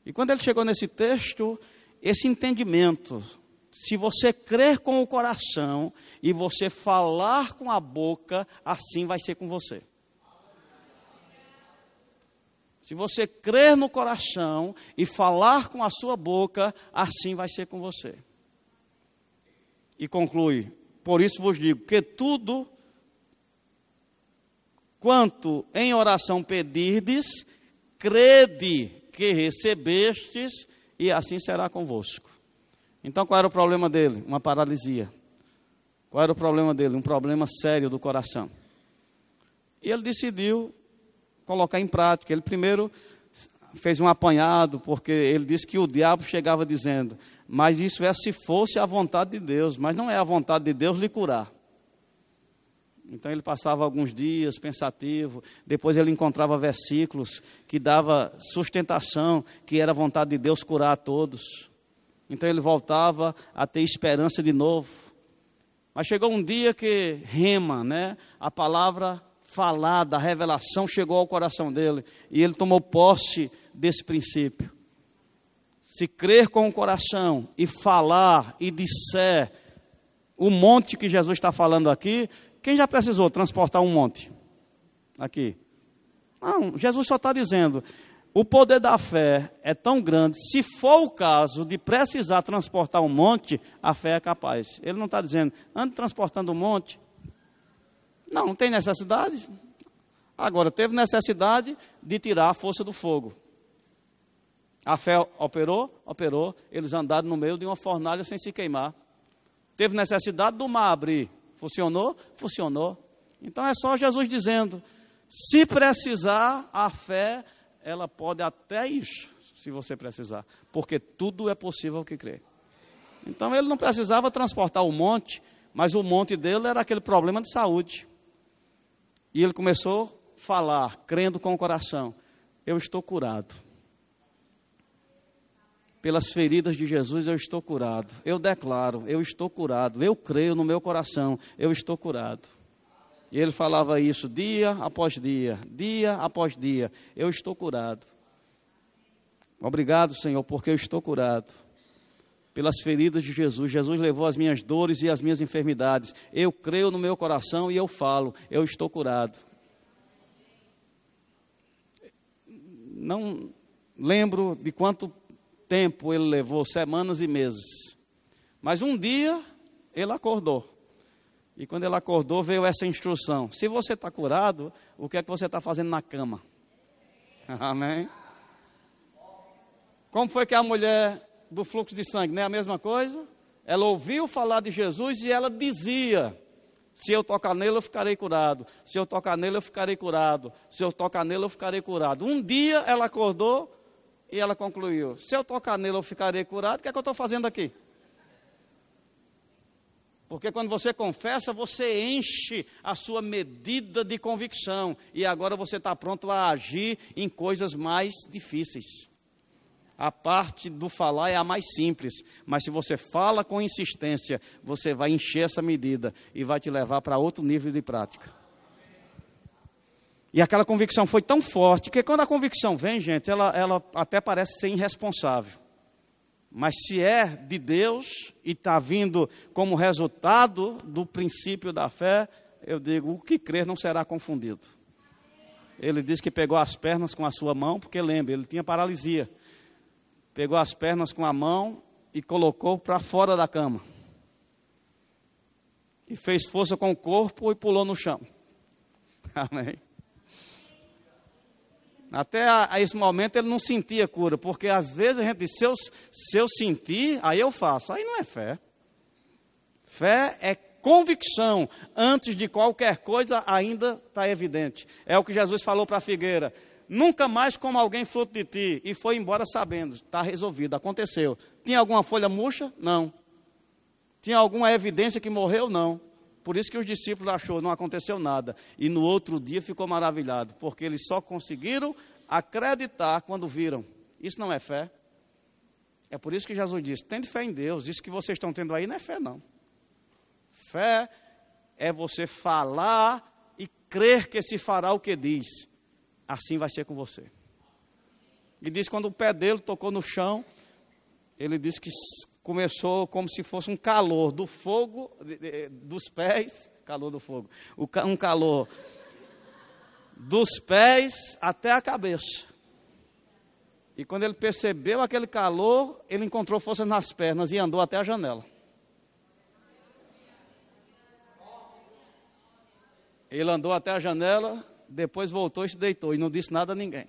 E quando ele chegou nesse texto, esse entendimento, se você crer com o coração e você falar com a boca, assim vai ser com você. Se você crer no coração e falar com a sua boca, assim vai ser com você. E conclui: Por isso vos digo que tudo quanto em oração pedirdes, crede que recebestes, e assim será convosco. Então qual era o problema dele? Uma paralisia. Qual era o problema dele? Um problema sério do coração. E ele decidiu colocar em prática. Ele primeiro fez um apanhado, porque ele disse que o diabo chegava dizendo: Mas isso é se fosse a vontade de Deus, mas não é a vontade de Deus lhe curar. Então ele passava alguns dias pensativo, depois ele encontrava versículos que dava sustentação, que era vontade de Deus curar a todos. Então ele voltava a ter esperança de novo. Mas chegou um dia que rema, né? A palavra falada, a revelação chegou ao coração dele e ele tomou posse desse princípio. Se crer com o coração e falar e disser o monte que Jesus está falando aqui, quem já precisou transportar um monte? Aqui. Não, Jesus só está dizendo: o poder da fé é tão grande, se for o caso de precisar transportar um monte, a fé é capaz. Ele não está dizendo, ande transportando um monte. Não, não tem necessidade. Agora, teve necessidade de tirar a força do fogo. A fé operou? Operou. Eles andaram no meio de uma fornalha sem se queimar. Teve necessidade do mar abrir. Funcionou? Funcionou. Então é só Jesus dizendo: se precisar, a fé, ela pode até isso. se você precisar, porque tudo é possível que crê. Então ele não precisava transportar o monte, mas o monte dele era aquele problema de saúde. E ele começou a falar, crendo com o coração: Eu estou curado. Pelas feridas de Jesus eu estou curado. Eu declaro, eu estou curado. Eu creio no meu coração, eu estou curado. E ele falava isso dia após dia, dia após dia. Eu estou curado. Obrigado, Senhor, porque eu estou curado. Pelas feridas de Jesus. Jesus levou as minhas dores e as minhas enfermidades. Eu creio no meu coração e eu falo, eu estou curado. Não lembro de quanto tempo ele levou, semanas e meses. Mas um dia ele acordou. E quando ele acordou, veio essa instrução: se você está curado, o que é que você está fazendo na cama? Amém? Como foi que a mulher do fluxo de sangue, não é a mesma coisa? Ela ouviu falar de Jesus e ela dizia: se eu tocar nele, eu ficarei curado. Se eu tocar nele, eu ficarei curado. Se eu tocar nele, eu ficarei curado. Um dia ela acordou e ela concluiu: se eu tocar nele, eu ficarei curado. O que é que eu estou fazendo aqui? Porque quando você confessa, você enche a sua medida de convicção. E agora você está pronto a agir em coisas mais difíceis. A parte do falar é a mais simples, mas se você fala com insistência, você vai encher essa medida e vai te levar para outro nível de prática. E aquela convicção foi tão forte que quando a convicção vem, gente, ela, ela até parece ser irresponsável. Mas se é de Deus e está vindo como resultado do princípio da fé, eu digo: o que crer não será confundido. Ele diz que pegou as pernas com a sua mão, porque lembra, ele tinha paralisia. Pegou as pernas com a mão e colocou para fora da cama. E fez força com o corpo e pulou no chão. Amém. Até a, a, esse momento ele não sentia cura, porque às vezes a gente diz, se eu, se eu sentir, aí eu faço. Aí não é fé. Fé é convicção. Antes de qualquer coisa, ainda está evidente. É o que Jesus falou para a figueira. Nunca mais como alguém fruto de ti. E foi embora sabendo. Está resolvido, aconteceu. Tinha alguma folha murcha? Não. Tinha alguma evidência que morreu? Não. Por isso que os discípulos achou, não aconteceu nada. E no outro dia ficou maravilhado, porque eles só conseguiram acreditar quando viram. Isso não é fé. É por isso que Jesus disse: tende fé em Deus. Isso que vocês estão tendo aí não é fé, não. Fé é você falar e crer que se fará o que diz. Assim vai ser com você. E diz quando o pé dele tocou no chão, ele disse que começou como se fosse um calor do fogo, dos pés, calor do fogo, um calor dos pés até a cabeça. E quando ele percebeu aquele calor, ele encontrou força nas pernas e andou até a janela. Ele andou até a janela, depois voltou e se deitou e não disse nada a ninguém.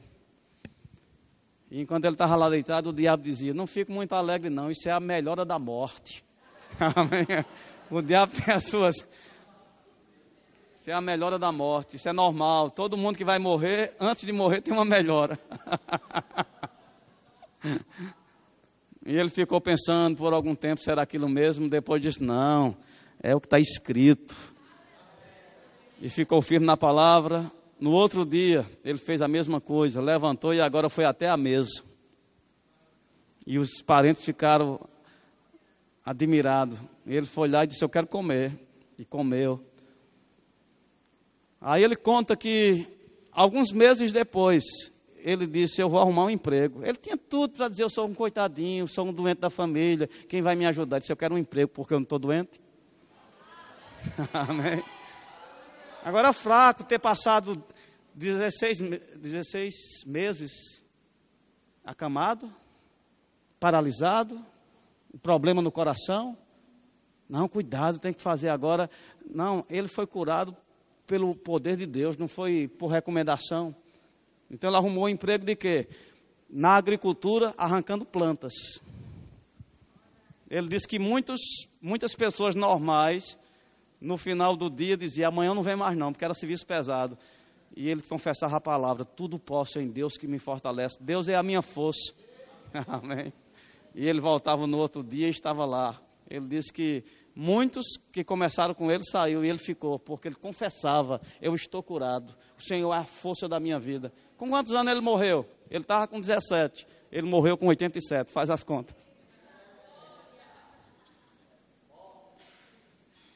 E enquanto ele estava lá deitado, o diabo dizia: Não fico muito alegre, não, isso é a melhora da morte. O diabo tem as suas. Isso é a melhora da morte, isso é normal. Todo mundo que vai morrer, antes de morrer, tem uma melhora. e ele ficou pensando por algum tempo: será aquilo mesmo? Depois disse: Não, é o que está escrito. E ficou firme na palavra, no outro dia, ele fez a mesma coisa, levantou e agora foi até a mesa. E os parentes ficaram admirados. Ele foi lá e disse: Eu quero comer. E comeu. Aí ele conta que, alguns meses depois, ele disse: Eu vou arrumar um emprego. Ele tinha tudo para dizer: Eu sou um coitadinho, sou um doente da família. Quem vai me ajudar? Ele disse: Eu quero um emprego porque eu não estou doente. Amém. Agora, fraco ter passado 16, 16 meses acamado, paralisado, um problema no coração. Não, cuidado, tem que fazer agora. Não, ele foi curado pelo poder de Deus, não foi por recomendação. Então ele arrumou um emprego de quê? Na agricultura, arrancando plantas. Ele disse que muitos, muitas pessoas normais no final do dia dizia: amanhã não vem mais não, porque era serviço pesado. E ele confessava a palavra: tudo posso em Deus que me fortalece. Deus é a minha força. Amém. E ele voltava no outro dia e estava lá. Ele disse que muitos que começaram com ele saiu e ele ficou, porque ele confessava: Eu estou curado. O Senhor é a força da minha vida. Com quantos anos ele morreu? Ele estava com 17. Ele morreu com 87. Faz as contas.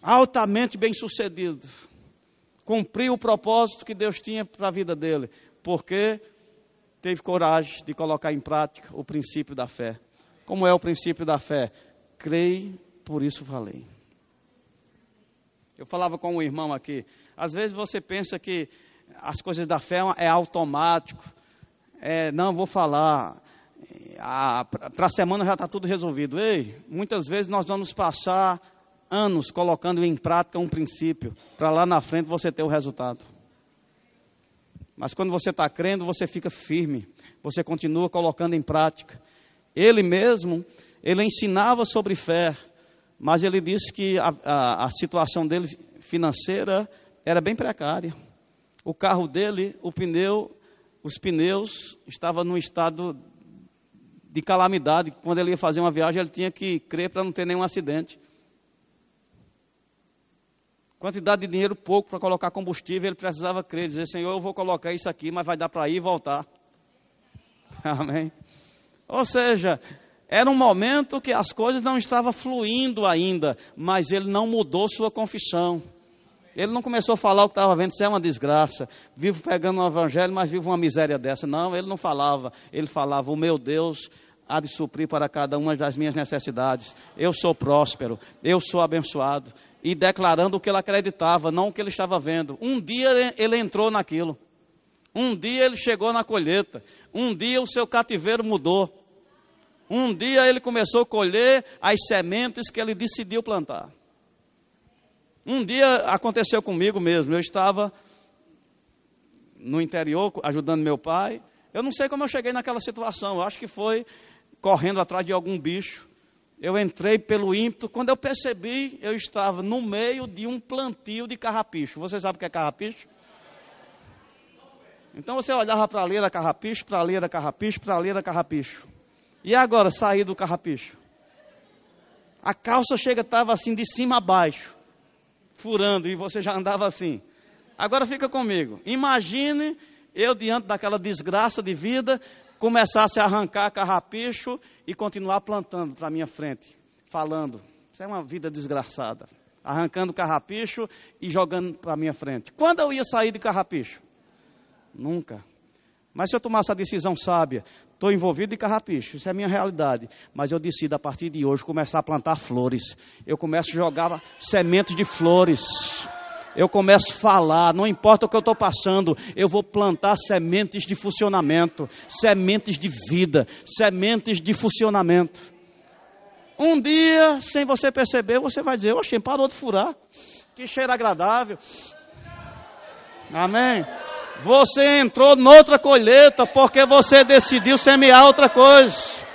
Altamente bem sucedido. Cumpriu o propósito que Deus tinha para a vida dele. Porque teve coragem de colocar em prática o princípio da fé. Como é o princípio da fé? Creio, por isso falei. Eu falava com um irmão aqui. Às vezes você pensa que as coisas da fé é automático. É, não, vou falar. Para a semana já está tudo resolvido. Ei, muitas vezes nós vamos passar anos colocando em prática um princípio, para lá na frente você ter o resultado. Mas quando você está crendo, você fica firme, você continua colocando em prática. Ele mesmo, ele ensinava sobre fé, mas ele disse que a, a, a situação dele financeira era bem precária. O carro dele, o pneu, os pneus estavam num estado de calamidade. Quando ele ia fazer uma viagem, ele tinha que crer para não ter nenhum acidente. Quantidade de dinheiro pouco para colocar combustível, ele precisava crer, dizer, Senhor, eu vou colocar isso aqui, mas vai dar para ir e voltar. Amém. Ou seja, era um momento que as coisas não estavam fluindo ainda, mas ele não mudou sua confissão. Ele não começou a falar o que estava vendo, isso é uma desgraça. Vivo pegando o evangelho, mas vivo uma miséria dessa. Não, ele não falava. Ele falava: O meu Deus há de suprir para cada uma das minhas necessidades. Eu sou próspero, eu sou abençoado. E declarando o que ele acreditava, não o que ele estava vendo. Um dia ele entrou naquilo. Um dia ele chegou na colheita. Um dia o seu cativeiro mudou. Um dia ele começou a colher as sementes que ele decidiu plantar. Um dia aconteceu comigo mesmo. Eu estava no interior ajudando meu pai. Eu não sei como eu cheguei naquela situação. Eu acho que foi correndo atrás de algum bicho. Eu entrei pelo ímpeto. Quando eu percebi, eu estava no meio de um plantio de carrapicho. Você sabe o que é carrapicho? Então você olhava para ali era carrapicho, para ali era carrapicho, para ali era carrapicho. E agora, sair do carrapicho? A calça chega, estava assim de cima a baixo, furando, e você já andava assim. Agora fica comigo. Imagine eu, diante daquela desgraça de vida, começasse a arrancar carrapicho e continuar plantando para minha frente, falando. Isso é uma vida desgraçada. Arrancando carrapicho e jogando para minha frente. Quando eu ia sair de carrapicho? Nunca. Mas se eu tomasse a decisão sábia, estou envolvido em carrapicho, isso é a minha realidade. Mas eu decido a partir de hoje começar a plantar flores. Eu começo a jogar sementes de flores. Eu começo a falar, não importa o que eu estou passando, eu vou plantar sementes de funcionamento, sementes de vida, sementes de funcionamento. Um dia, sem você perceber, você vai dizer: Oxe, parou de furar, que cheiro agradável. Amém. Você entrou noutra colheita porque você decidiu semear outra coisa.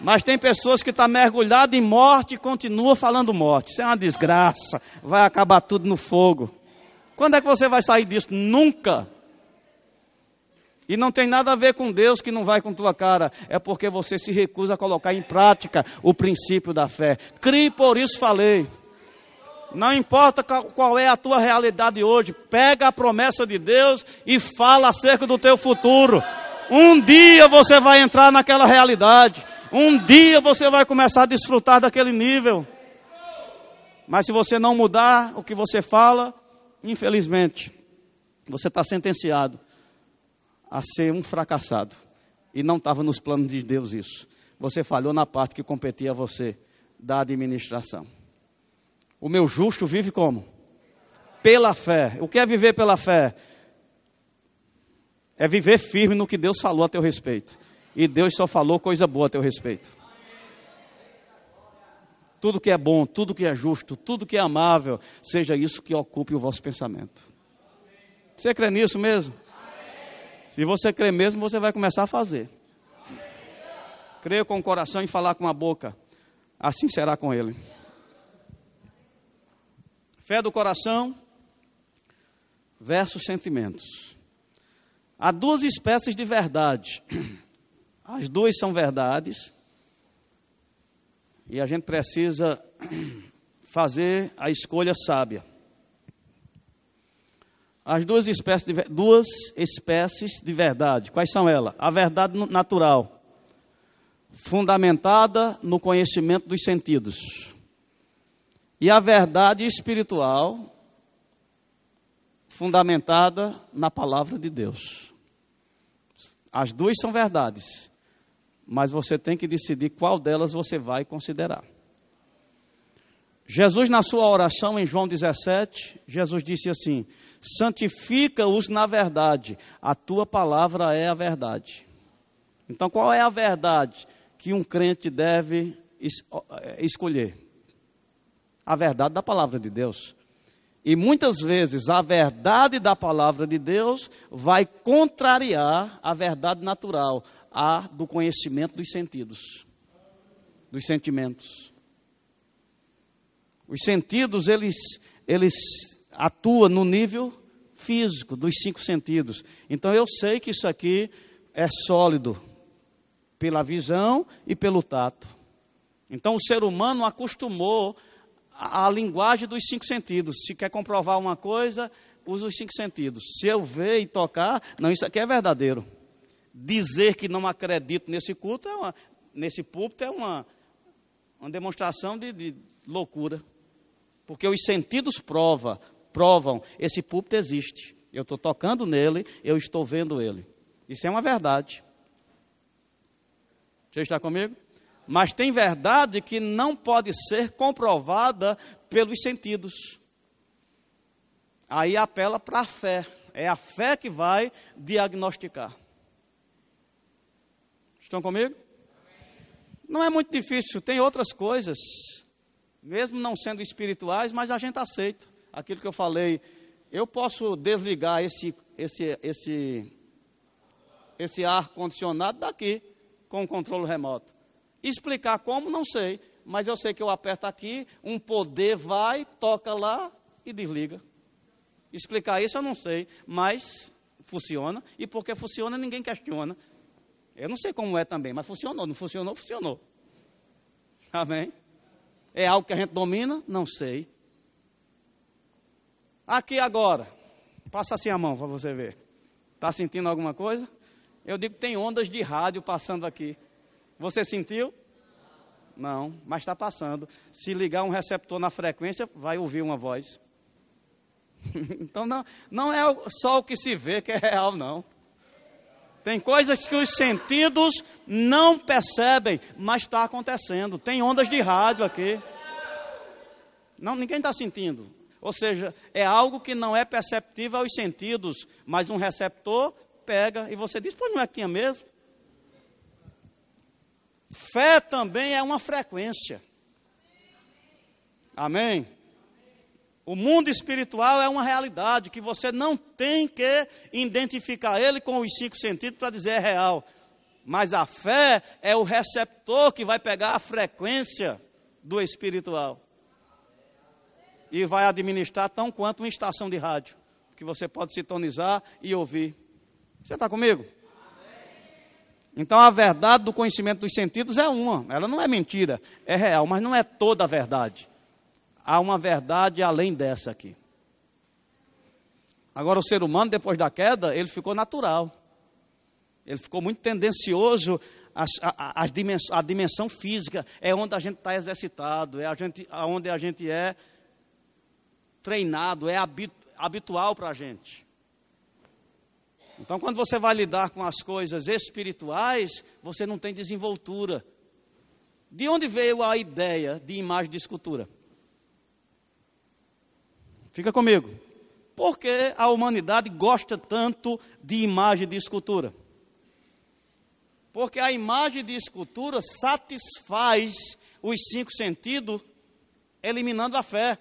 Mas tem pessoas que estão tá mergulhadas em morte e continuam falando morte. Isso é uma desgraça. Vai acabar tudo no fogo. Quando é que você vai sair disso? Nunca. E não tem nada a ver com Deus que não vai com tua cara. É porque você se recusa a colocar em prática o princípio da fé. Crie, por isso falei. Não importa qual é a tua realidade hoje, pega a promessa de Deus e fala acerca do teu futuro. Um dia você vai entrar naquela realidade. Um dia você vai começar a desfrutar daquele nível. Mas se você não mudar o que você fala, infelizmente, você está sentenciado a ser um fracassado. E não estava nos planos de Deus isso. Você falhou na parte que competia a você, da administração. O meu justo vive como? Pela fé. O que é viver pela fé? É viver firme no que Deus falou a teu respeito. E Deus só falou coisa boa a teu respeito. Tudo que é bom, tudo que é justo, tudo que é amável, seja isso que ocupe o vosso pensamento. Você crê nisso mesmo? Se você crê mesmo, você vai começar a fazer. Creia com o coração e falar com a boca. Assim será com ele. Fé do coração versus sentimentos. Há duas espécies de verdade. As duas são verdades. E a gente precisa fazer a escolha sábia. As duas espécies de, duas espécies de verdade, quais são elas? A verdade natural, fundamentada no conhecimento dos sentidos, e a verdade espiritual, fundamentada na palavra de Deus. As duas são verdades, mas você tem que decidir qual delas você vai considerar. Jesus, na sua oração em João 17, Jesus disse assim: Santifica-os na verdade, a tua palavra é a verdade. Então, qual é a verdade que um crente deve é, escolher? A verdade da palavra de Deus. E muitas vezes a verdade da palavra de Deus vai contrariar a verdade natural, a do conhecimento dos sentidos, dos sentimentos. Os sentidos, eles, eles atuam no nível físico, dos cinco sentidos. Então eu sei que isso aqui é sólido pela visão e pelo tato. Então o ser humano acostumou a, linguagem dos cinco sentidos. Se quer comprovar uma coisa, usa os cinco sentidos. Se eu ver e tocar, não, isso aqui é verdadeiro. Dizer que não acredito nesse culto, é uma, nesse púlpito, é uma, uma demonstração de, de loucura. Porque os sentidos prova, provam, esse púlpito existe. Eu estou tocando nele, eu estou vendo ele. Isso é uma verdade. Você está comigo? Mas tem verdade que não pode ser comprovada pelos sentidos. Aí apela para a fé. É a fé que vai diagnosticar. Estão comigo? Não é muito difícil, tem outras coisas mesmo não sendo espirituais, mas a gente aceita. Aquilo que eu falei, eu posso desligar esse, esse, esse, esse ar condicionado daqui com o controle remoto. Explicar como, não sei, mas eu sei que eu aperto aqui, um poder vai, toca lá e desliga. Explicar isso eu não sei, mas funciona, e porque funciona ninguém questiona. Eu não sei como é também, mas funcionou, não funcionou, funcionou. Amém? É algo que a gente domina? Não sei. Aqui agora, passa assim a mão para você ver. Está sentindo alguma coisa? Eu digo que tem ondas de rádio passando aqui. Você sentiu? Não, mas está passando. Se ligar um receptor na frequência, vai ouvir uma voz. então não, não é só o que se vê que é real, não. Tem coisas que os sentidos não percebem, mas está acontecendo. Tem ondas de rádio aqui. Não, ninguém está sentindo. Ou seja, é algo que não é perceptível aos sentidos, mas um receptor pega e você diz, pois não é aqui mesmo? Fé também é uma frequência. Amém? O mundo espiritual é uma realidade que você não tem que identificar ele com os cinco sentidos para dizer é real. Mas a fé é o receptor que vai pegar a frequência do espiritual e vai administrar tão quanto uma estação de rádio, que você pode sintonizar e ouvir. Você está comigo? Então a verdade do conhecimento dos sentidos é uma, ela não é mentira, é real, mas não é toda a verdade há uma verdade além dessa aqui. Agora, o ser humano, depois da queda, ele ficou natural. Ele ficou muito tendencioso a, a, a, dimensão, a dimensão física. É onde a gente está exercitado, é a gente, onde a gente é treinado, é habitual para a gente. Então, quando você vai lidar com as coisas espirituais, você não tem desenvoltura. De onde veio a ideia de imagem de escultura? Fica comigo. Por que a humanidade gosta tanto de imagem de escultura? Porque a imagem de escultura satisfaz os cinco sentidos, eliminando a fé.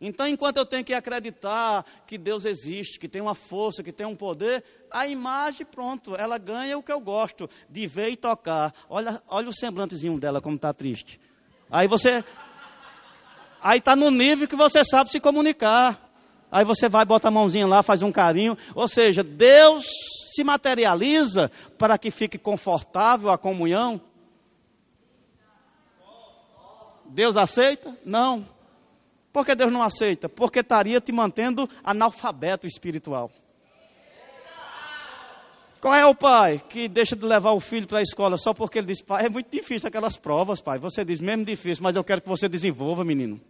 Então, enquanto eu tenho que acreditar que Deus existe, que tem uma força, que tem um poder, a imagem, pronto, ela ganha o que eu gosto, de ver e tocar. Olha, olha o semblantezinho dela, como está triste. Aí você, Aí está no nível que você sabe se comunicar. Aí você vai, bota a mãozinha lá, faz um carinho. Ou seja, Deus se materializa para que fique confortável a comunhão. Deus aceita? Não. Por que Deus não aceita? Porque estaria te mantendo analfabeto espiritual. Qual é o pai que deixa de levar o filho para a escola só porque ele diz, pai, é muito difícil aquelas provas, pai. Você diz, mesmo difícil, mas eu quero que você desenvolva, menino.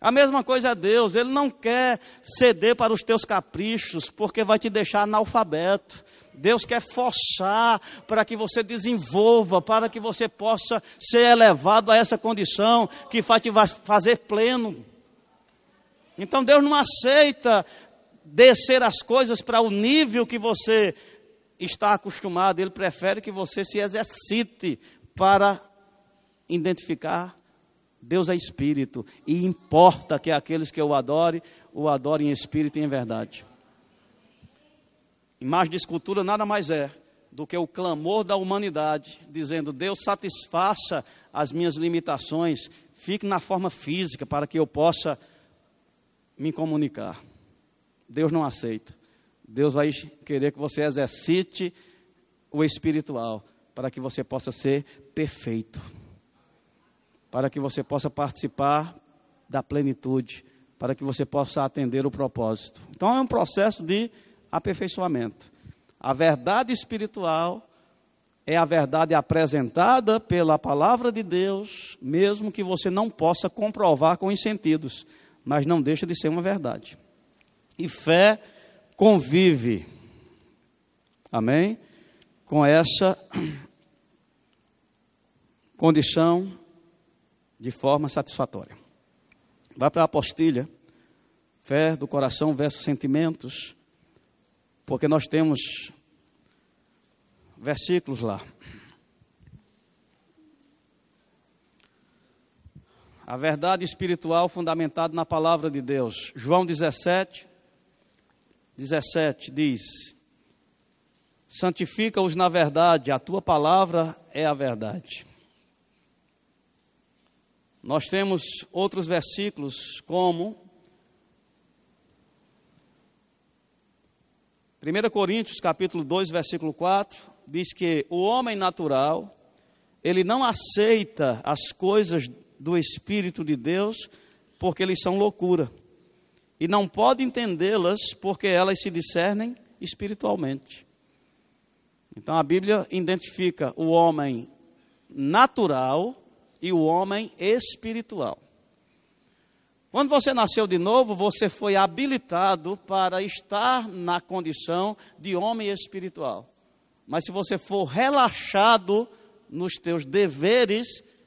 A mesma coisa é Deus, Ele não quer ceder para os teus caprichos, porque vai te deixar analfabeto. Deus quer forçar para que você desenvolva, para que você possa ser elevado a essa condição que vai te fazer pleno. Então Deus não aceita descer as coisas para o nível que você está acostumado, ele prefere que você se exercite para identificar Deus é espírito e importa que aqueles que o adorem, o adorem em espírito e em verdade. Imagem de escultura nada mais é do que o clamor da humanidade, dizendo: Deus satisfaça as minhas limitações, fique na forma física para que eu possa me comunicar. Deus não aceita. Deus vai querer que você exercite o espiritual para que você possa ser perfeito. Para que você possa participar da plenitude, para que você possa atender o propósito. Então é um processo de aperfeiçoamento. A verdade espiritual é a verdade apresentada pela palavra de Deus, mesmo que você não possa comprovar com os sentidos, mas não deixa de ser uma verdade e fé convive. Amém? Com essa condição de forma satisfatória. Vai para a apostilha, fé do coração versus sentimentos, porque nós temos versículos lá. A verdade espiritual fundamentada na palavra de Deus. João 17, 17 diz: Santifica-os na verdade, a tua palavra é a verdade. Nós temos outros versículos como 1 Coríntios capítulo 2, versículo 4, diz que o homem natural, ele não aceita as coisas do Espírito de Deus, porque eles são loucura e não pode entendê-las porque elas se discernem espiritualmente. Então a Bíblia identifica o homem natural e o homem espiritual. Quando você nasceu de novo, você foi habilitado para estar na condição de homem espiritual. Mas se você for relaxado nos teus deveres,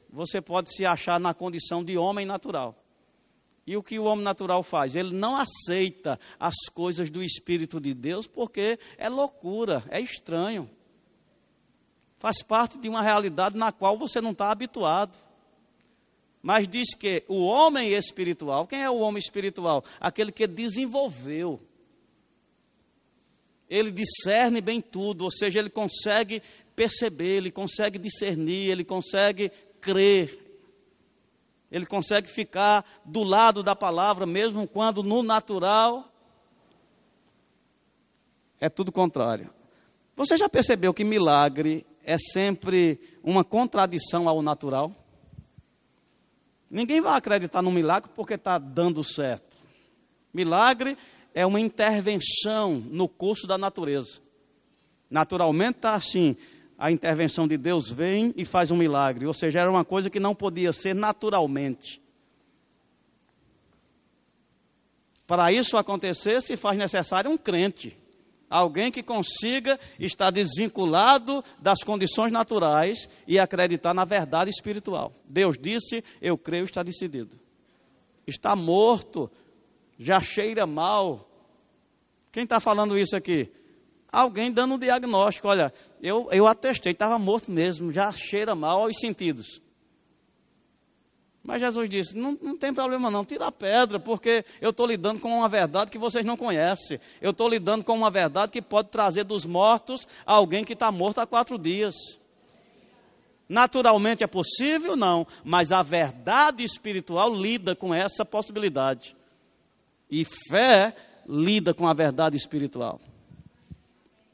você pode se achar na condição de homem natural. E o que o homem natural faz? Ele não aceita as coisas do Espírito de Deus porque é loucura, é estranho. Faz parte de uma realidade na qual você não está habituado. Mas diz que o homem espiritual, quem é o homem espiritual? Aquele que desenvolveu. Ele discerne bem tudo, ou seja, ele consegue perceber, ele consegue discernir, ele consegue crer, ele consegue ficar do lado da palavra, mesmo quando no natural é tudo contrário. Você já percebeu que milagre é sempre uma contradição ao natural? Ninguém vai acreditar no milagre porque está dando certo. Milagre é uma intervenção no curso da natureza. Naturalmente está assim, a intervenção de Deus vem e faz um milagre. Ou seja, era uma coisa que não podia ser naturalmente. Para isso acontecer, se faz necessário um crente. Alguém que consiga estar desvinculado das condições naturais e acreditar na verdade espiritual. Deus disse, eu creio, está decidido. Está morto, já cheira mal. Quem está falando isso aqui? alguém dando um diagnóstico: olha, eu, eu atestei, estava morto mesmo, já cheira mal aos sentidos. Mas Jesus disse: não, não tem problema não, tira a pedra, porque eu estou lidando com uma verdade que vocês não conhecem. Eu estou lidando com uma verdade que pode trazer dos mortos alguém que está morto há quatro dias. Naturalmente é possível? Não, mas a verdade espiritual lida com essa possibilidade. E fé lida com a verdade espiritual.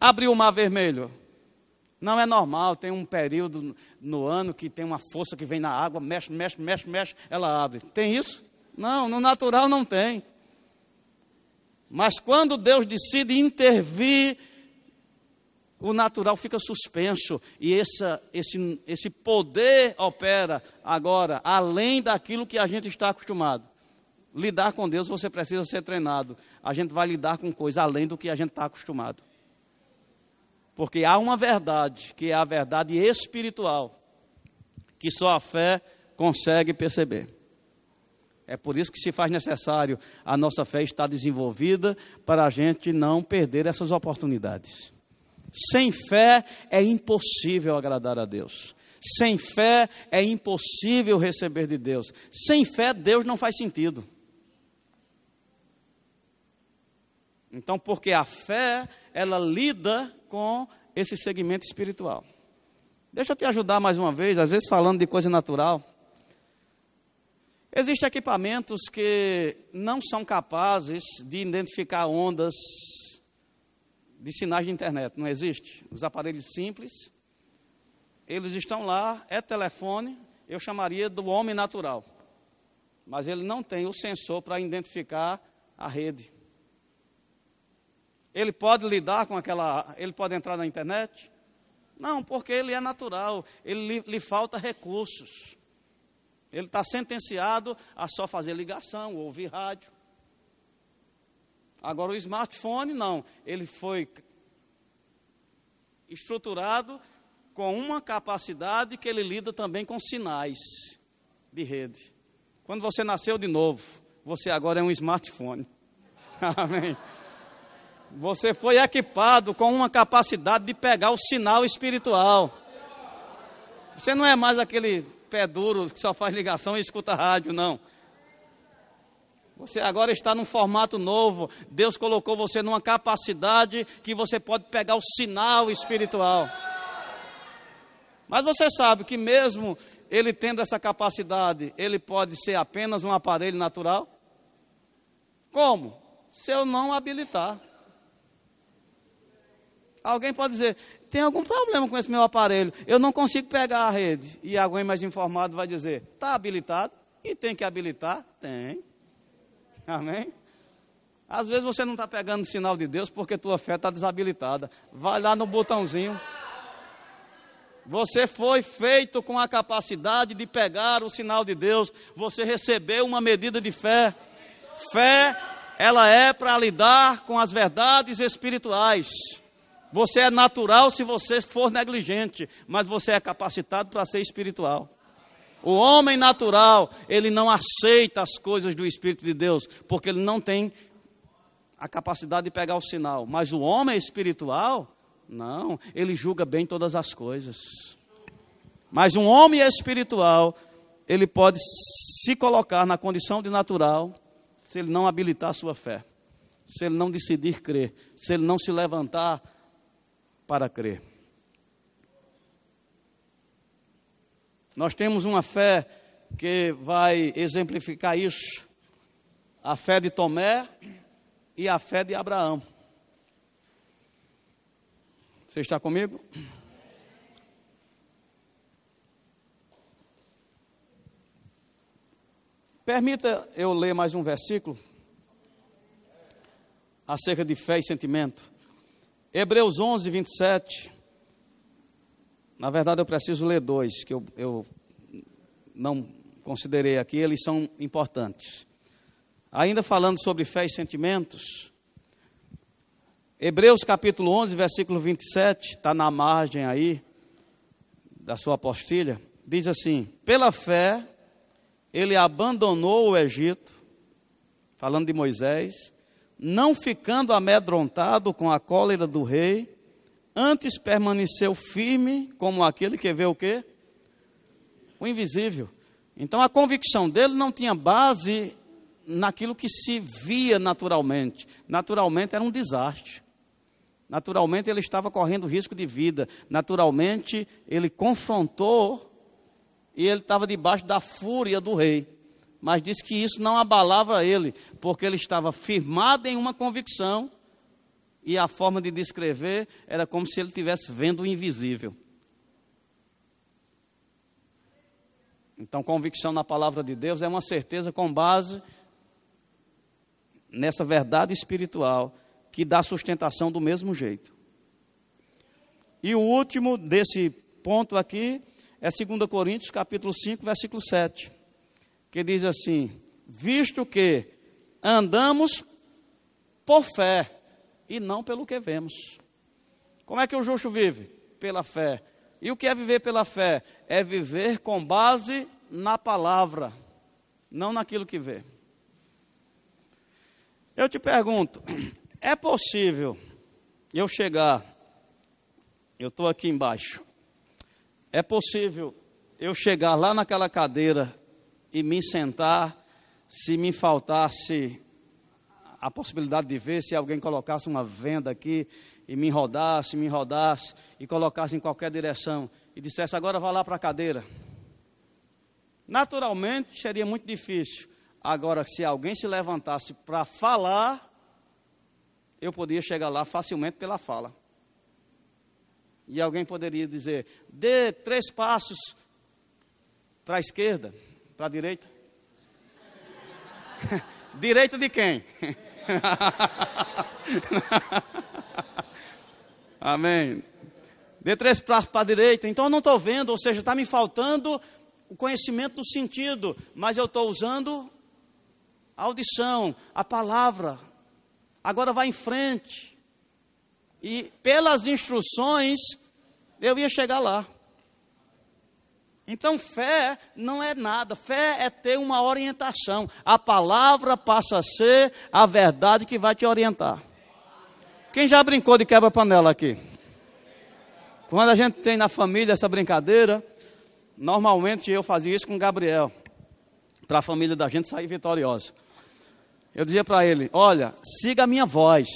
Abriu o mar vermelho. Não é normal, tem um período no ano que tem uma força que vem na água, mexe, mexe, mexe, mexe, ela abre. Tem isso? Não, no natural não tem. Mas quando Deus decide intervir, o natural fica suspenso e essa, esse, esse poder opera agora, além daquilo que a gente está acostumado. Lidar com Deus você precisa ser treinado. A gente vai lidar com coisas além do que a gente está acostumado. Porque há uma verdade, que é a verdade espiritual, que só a fé consegue perceber. É por isso que se faz necessário a nossa fé estar desenvolvida para a gente não perder essas oportunidades. Sem fé é impossível agradar a Deus. Sem fé é impossível receber de Deus. Sem fé, Deus não faz sentido. Então, porque a fé, ela lida com esse segmento espiritual. Deixa eu te ajudar mais uma vez, às vezes falando de coisa natural. Existem equipamentos que não são capazes de identificar ondas de sinais de internet, não existe? Os aparelhos simples, eles estão lá, é telefone, eu chamaria do homem natural. Mas ele não tem o sensor para identificar a rede. Ele pode lidar com aquela. Ele pode entrar na internet? Não, porque ele é natural, ele lhe, falta recursos. Ele está sentenciado a só fazer ligação, ouvir rádio. Agora o smartphone não, ele foi estruturado com uma capacidade que ele lida também com sinais de rede. Quando você nasceu de novo, você agora é um smartphone. Amém. Você foi equipado com uma capacidade de pegar o sinal espiritual. Você não é mais aquele pé duro que só faz ligação e escuta rádio, não. Você agora está num formato novo. Deus colocou você numa capacidade que você pode pegar o sinal espiritual. Mas você sabe que mesmo ele tendo essa capacidade, ele pode ser apenas um aparelho natural? Como? Se eu não habilitar. Alguém pode dizer, tem algum problema com esse meu aparelho, eu não consigo pegar a rede. E alguém mais informado vai dizer, está habilitado? E tem que habilitar? Tem. Amém? Às vezes você não está pegando sinal de Deus porque tua fé está desabilitada. Vai lá no botãozinho. Você foi feito com a capacidade de pegar o sinal de Deus. Você recebeu uma medida de fé. Fé, ela é para lidar com as verdades espirituais. Você é natural se você for negligente, mas você é capacitado para ser espiritual. O homem natural, ele não aceita as coisas do Espírito de Deus, porque ele não tem a capacidade de pegar o sinal. Mas o homem espiritual, não, ele julga bem todas as coisas. Mas um homem espiritual, ele pode se colocar na condição de natural, se ele não habilitar a sua fé, se ele não decidir crer, se ele não se levantar para crer. Nós temos uma fé que vai exemplificar isso: a fé de Tomé e a fé de Abraão. Você está comigo? Permita eu ler mais um versículo acerca de fé e sentimento. Hebreus 11, 27. Na verdade, eu preciso ler dois, que eu, eu não considerei aqui, eles são importantes. Ainda falando sobre fé e sentimentos, Hebreus capítulo 11, versículo 27, está na margem aí da sua apostilha, diz assim: Pela fé, ele abandonou o Egito, falando de Moisés, não ficando amedrontado com a cólera do rei, antes permaneceu firme como aquele que vê o quê? O invisível. Então a convicção dele não tinha base naquilo que se via naturalmente. Naturalmente era um desastre. Naturalmente ele estava correndo risco de vida. Naturalmente ele confrontou e ele estava debaixo da fúria do rei. Mas diz que isso não abalava ele, porque ele estava firmado em uma convicção e a forma de descrever era como se ele estivesse vendo o invisível. Então, convicção na palavra de Deus é uma certeza com base nessa verdade espiritual que dá sustentação do mesmo jeito. E o último desse ponto aqui é 2 Coríntios, capítulo 5, versículo 7, que diz assim: "Visto que andamos por fé e não pelo que vemos". Como é que o justo vive? Pela fé. E o que é viver pela fé? É viver com base na palavra, não naquilo que vê. Eu te pergunto, é possível eu chegar, eu estou aqui embaixo, é possível eu chegar lá naquela cadeira e me sentar, se me faltasse a possibilidade de ver, se alguém colocasse uma venda aqui e me rodasse, me rodasse e colocasse em qualquer direção e dissesse agora vá lá para a cadeira. Naturalmente seria muito difícil. Agora, se alguém se levantasse para falar, eu poderia chegar lá facilmente pela fala. E alguém poderia dizer: dê três passos para a esquerda, para a direita. direita de quem? Amém. Dê três passos para a direita. Então eu não estou vendo, ou seja, está me faltando o conhecimento do sentido, mas eu estou usando a audição, a palavra. Agora vai em frente. E pelas instruções, eu ia chegar lá. Então, fé não é nada, fé é ter uma orientação. A palavra passa a ser a verdade que vai te orientar. Quem já brincou de quebra-panela aqui? Quando a gente tem na família essa brincadeira, normalmente eu fazia isso com o Gabriel, para a família da gente sair vitoriosa. Eu dizia para ele: Olha, siga a minha voz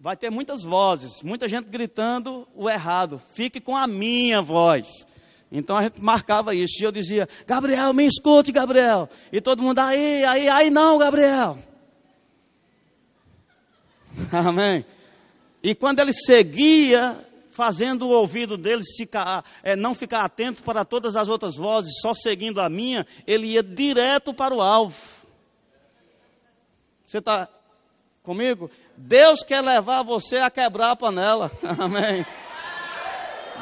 vai ter muitas vozes, muita gente gritando o errado. Fique com a minha voz. Então a gente marcava isso. E eu dizia, Gabriel, me escute, Gabriel. E todo mundo, aí, aí, aí não, Gabriel. Amém. E quando ele seguia, fazendo o ouvido dele ficar, é, não ficar atento para todas as outras vozes, só seguindo a minha, ele ia direto para o alvo. Você está comigo? Deus quer levar você a quebrar a panela. Amém.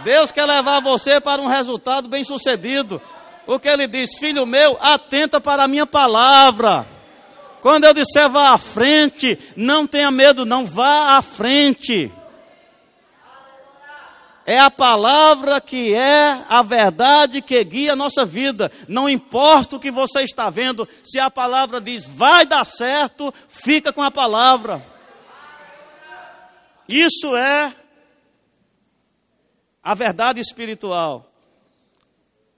Deus quer levar você para um resultado bem sucedido. O que ele diz, filho meu, atenta para a minha palavra. Quando eu disser vá à frente, não tenha medo, não vá à frente. É a palavra que é a verdade que guia a nossa vida. Não importa o que você está vendo, se a palavra diz vai dar certo, fica com a palavra. Isso é a verdade espiritual.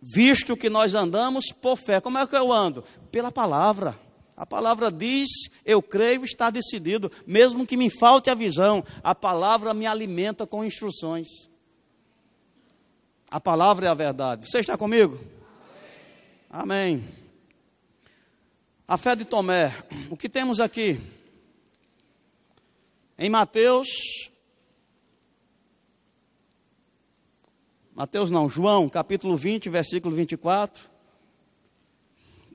Visto que nós andamos por fé. Como é que eu ando? Pela palavra. A palavra diz, eu creio, está decidido, mesmo que me falte a visão, a palavra me alimenta com instruções. A palavra é a verdade. Você está comigo? Amém. Amém. A fé de Tomé. O que temos aqui? Em Mateus. Mateus não, João, capítulo 20, versículo 24.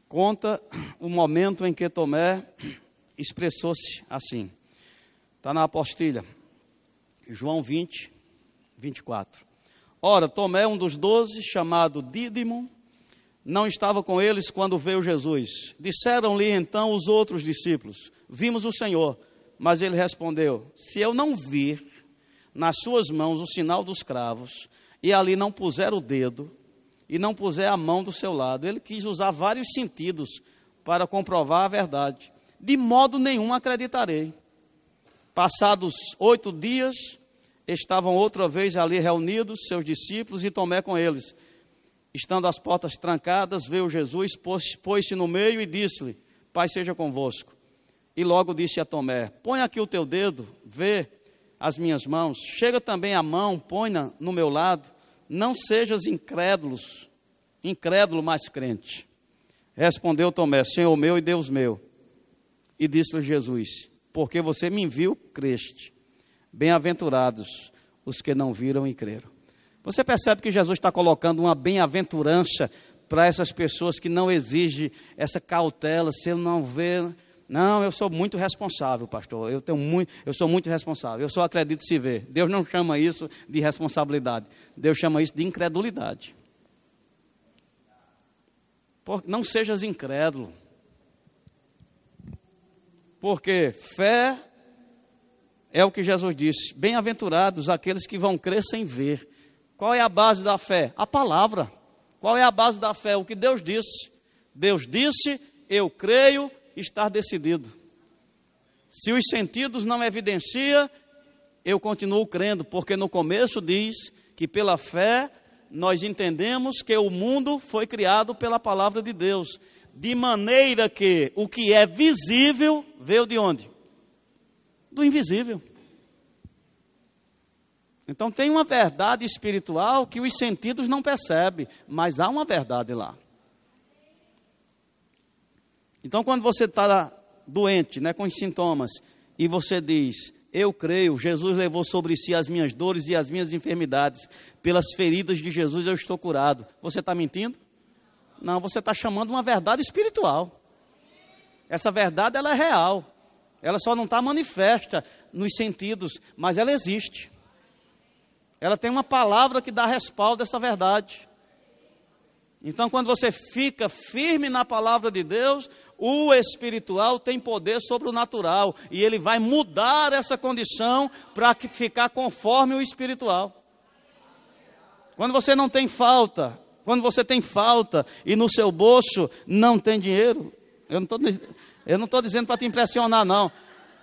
Conta o momento em que Tomé expressou-se assim. Está na apostilha. João 20, 24. Ora, Tomé, um dos doze, chamado Dídimo, não estava com eles quando veio Jesus. Disseram-lhe então os outros discípulos: Vimos o Senhor. Mas ele respondeu: Se eu não vir nas suas mãos o sinal dos cravos, e ali não puser o dedo, e não puser a mão do seu lado, ele quis usar vários sentidos para comprovar a verdade. De modo nenhum acreditarei. Passados oito dias, estavam outra vez ali reunidos seus discípulos e Tomé com eles. Estando as portas trancadas, veio Jesus, pôs-se no meio e disse-lhe: Pai seja convosco. E logo disse a Tomé: Põe aqui o teu dedo, vê as minhas mãos. Chega também a mão, põe-na no meu lado. Não sejas incrédulos, incrédulo, mas crente. Respondeu Tomé: Senhor meu e Deus meu. E disse-lhe Jesus: Porque você me viu, creste. Bem-aventurados os que não viram e creram. Você percebe que Jesus está colocando uma bem-aventurança para essas pessoas que não exigem essa cautela, se não ver. Não, eu sou muito responsável, pastor. Eu tenho muito, eu sou muito responsável. Eu só acredito se ver. Deus não chama isso de responsabilidade. Deus chama isso de incredulidade. Por, não sejas incrédulo. Porque fé é o que Jesus disse: bem-aventurados aqueles que vão crer sem ver. Qual é a base da fé? A palavra. Qual é a base da fé? O que Deus disse. Deus disse, eu creio, estar decidido. Se os sentidos não evidenciam, eu continuo crendo, porque no começo diz que pela fé nós entendemos que o mundo foi criado pela palavra de Deus, de maneira que o que é visível veio de onde? Do invisível. Então tem uma verdade espiritual que os sentidos não percebem, mas há uma verdade lá. Então quando você está doente, né, com os sintomas, e você diz, eu creio, Jesus levou sobre si as minhas dores e as minhas enfermidades. Pelas feridas de Jesus eu estou curado. Você está mentindo? Não, você está chamando uma verdade espiritual. Essa verdade ela é real. Ela só não está manifesta nos sentidos, mas ela existe. Ela tem uma palavra que dá respaldo a essa verdade. Então, quando você fica firme na palavra de Deus, o espiritual tem poder sobre o natural e ele vai mudar essa condição para ficar conforme o espiritual. Quando você não tem falta, quando você tem falta e no seu bolso não tem dinheiro, eu não estou eu não estou dizendo para te impressionar não.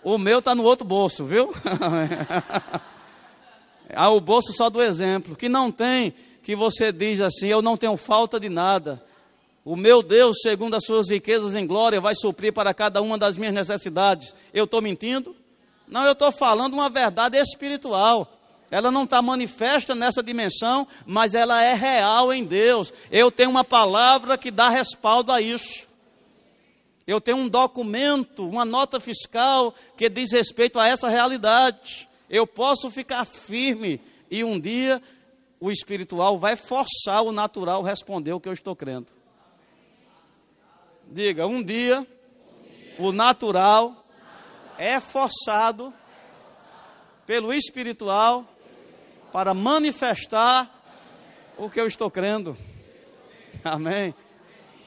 O meu está no outro bolso, viu? ah, o bolso só do exemplo. Que não tem, que você diz assim, eu não tenho falta de nada. O meu Deus, segundo as suas riquezas em glória, vai suprir para cada uma das minhas necessidades. Eu estou mentindo? Não, eu estou falando uma verdade espiritual. Ela não está manifesta nessa dimensão, mas ela é real em Deus. Eu tenho uma palavra que dá respaldo a isso. Eu tenho um documento, uma nota fiscal que diz respeito a essa realidade. Eu posso ficar firme e um dia o espiritual vai forçar o natural a responder o que eu estou crendo. Diga, um dia o natural é forçado pelo espiritual para manifestar o que eu estou crendo. Amém.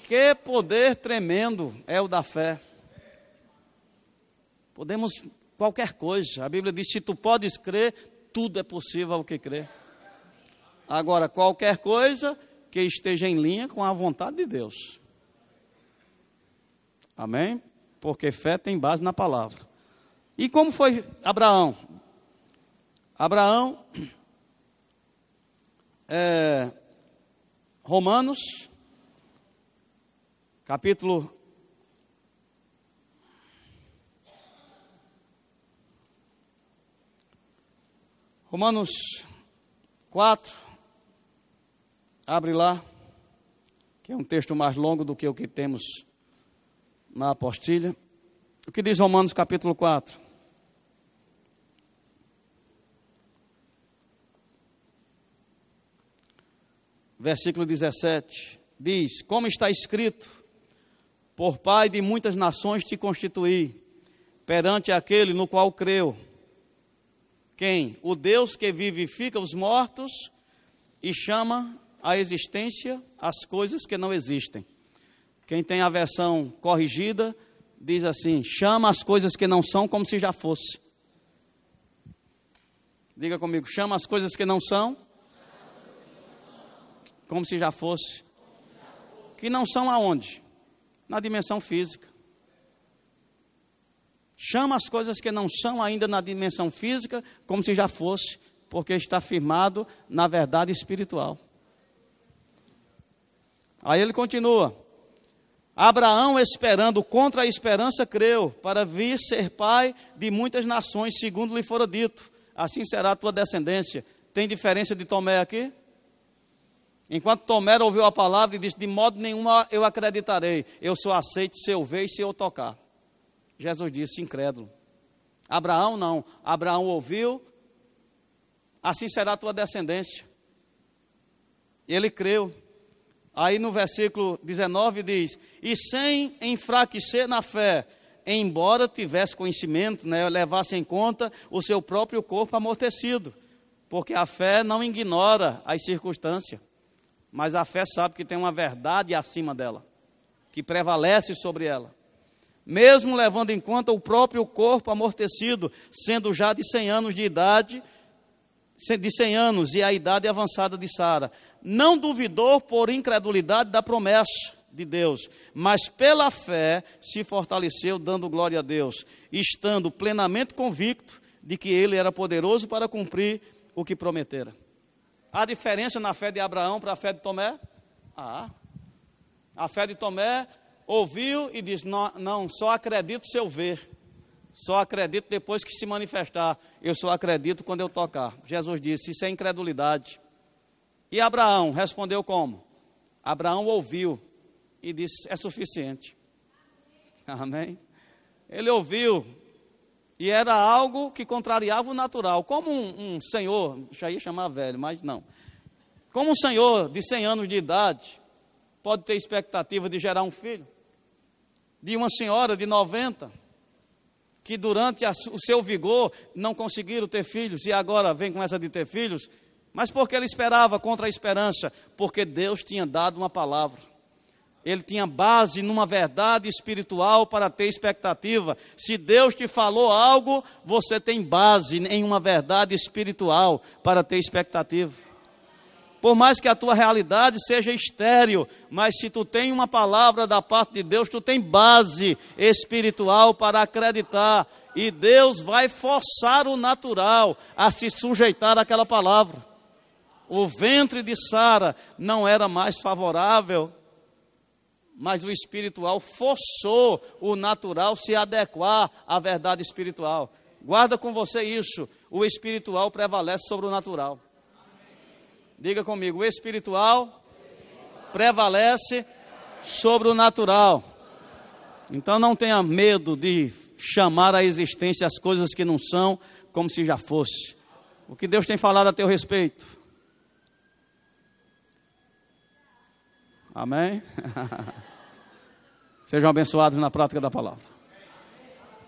Que poder tremendo é o da fé. Podemos qualquer coisa. A Bíblia diz: se tu podes crer, tudo é possível ao que crer. Agora, qualquer coisa que esteja em linha com a vontade de Deus. Amém? Porque fé tem base na palavra. E como foi Abraão? Abraão, é, Romanos, capítulo Romanos 4, Abre lá, que é um texto mais longo do que o que temos na apostilha. O que diz Romanos capítulo 4? Versículo 17 diz: Como está escrito, por Pai de muitas nações te constituí, perante aquele no qual creu. Quem? O Deus que vivifica os mortos e chama a existência as coisas que não existem. Quem tem a versão corrigida diz assim: chama as coisas que não são como se já fosse. Diga comigo, chama as coisas que não são como se já fosse. Que não são aonde? Na dimensão física. Chama as coisas que não são ainda na dimensão física como se já fosse, porque está firmado na verdade espiritual. Aí ele continua. Abraão, esperando contra a esperança, creu, para vir ser pai de muitas nações, segundo lhe fora dito. Assim será a tua descendência. Tem diferença de Tomé aqui? Enquanto Tomé ouviu a palavra e disse: De modo nenhum eu acreditarei, eu só aceito se eu ver e se eu tocar. Jesus disse: Incrédulo. Abraão não. Abraão ouviu, assim será a tua descendência. Ele creu. Aí no versículo 19 diz: E sem enfraquecer na fé, embora tivesse conhecimento, né, levasse em conta o seu próprio corpo amortecido, porque a fé não ignora as circunstâncias, mas a fé sabe que tem uma verdade acima dela, que prevalece sobre ela. Mesmo levando em conta o próprio corpo amortecido, sendo já de 100 anos de idade, de 100 anos e a idade avançada de Sara, não duvidou por incredulidade da promessa de Deus, mas pela fé se fortaleceu, dando glória a Deus, estando plenamente convicto de que ele era poderoso para cumprir o que prometera. Há diferença na fé de Abraão para a fé de Tomé? Ah. A fé de Tomé ouviu e disse: não, não, só acredito se eu ver. Só acredito depois que se manifestar. Eu só acredito quando eu tocar. Jesus disse: Isso é incredulidade. E Abraão respondeu como? Abraão ouviu e disse: É suficiente. Amém? Ele ouviu e era algo que contrariava o natural. Como um, um senhor, já ia chamar velho, mas não. Como um senhor de 100 anos de idade pode ter expectativa de gerar um filho? De uma senhora de 90 que durante a, o seu vigor não conseguiram ter filhos e agora vem com essa de ter filhos, mas porque ele esperava contra a esperança, porque Deus tinha dado uma palavra. Ele tinha base numa verdade espiritual para ter expectativa. Se Deus te falou algo, você tem base em uma verdade espiritual para ter expectativa. Por mais que a tua realidade seja estéril, mas se tu tem uma palavra da parte de Deus, tu tem base espiritual para acreditar. E Deus vai forçar o natural a se sujeitar àquela palavra. O ventre de Sara não era mais favorável, mas o espiritual forçou o natural se adequar à verdade espiritual. Guarda com você isso: o espiritual prevalece sobre o natural. Diga comigo, o espiritual prevalece sobre o natural. Então não tenha medo de chamar à existência as coisas que não são como se já fosse. O que Deus tem falado a teu respeito. Amém? Sejam abençoados na prática da palavra.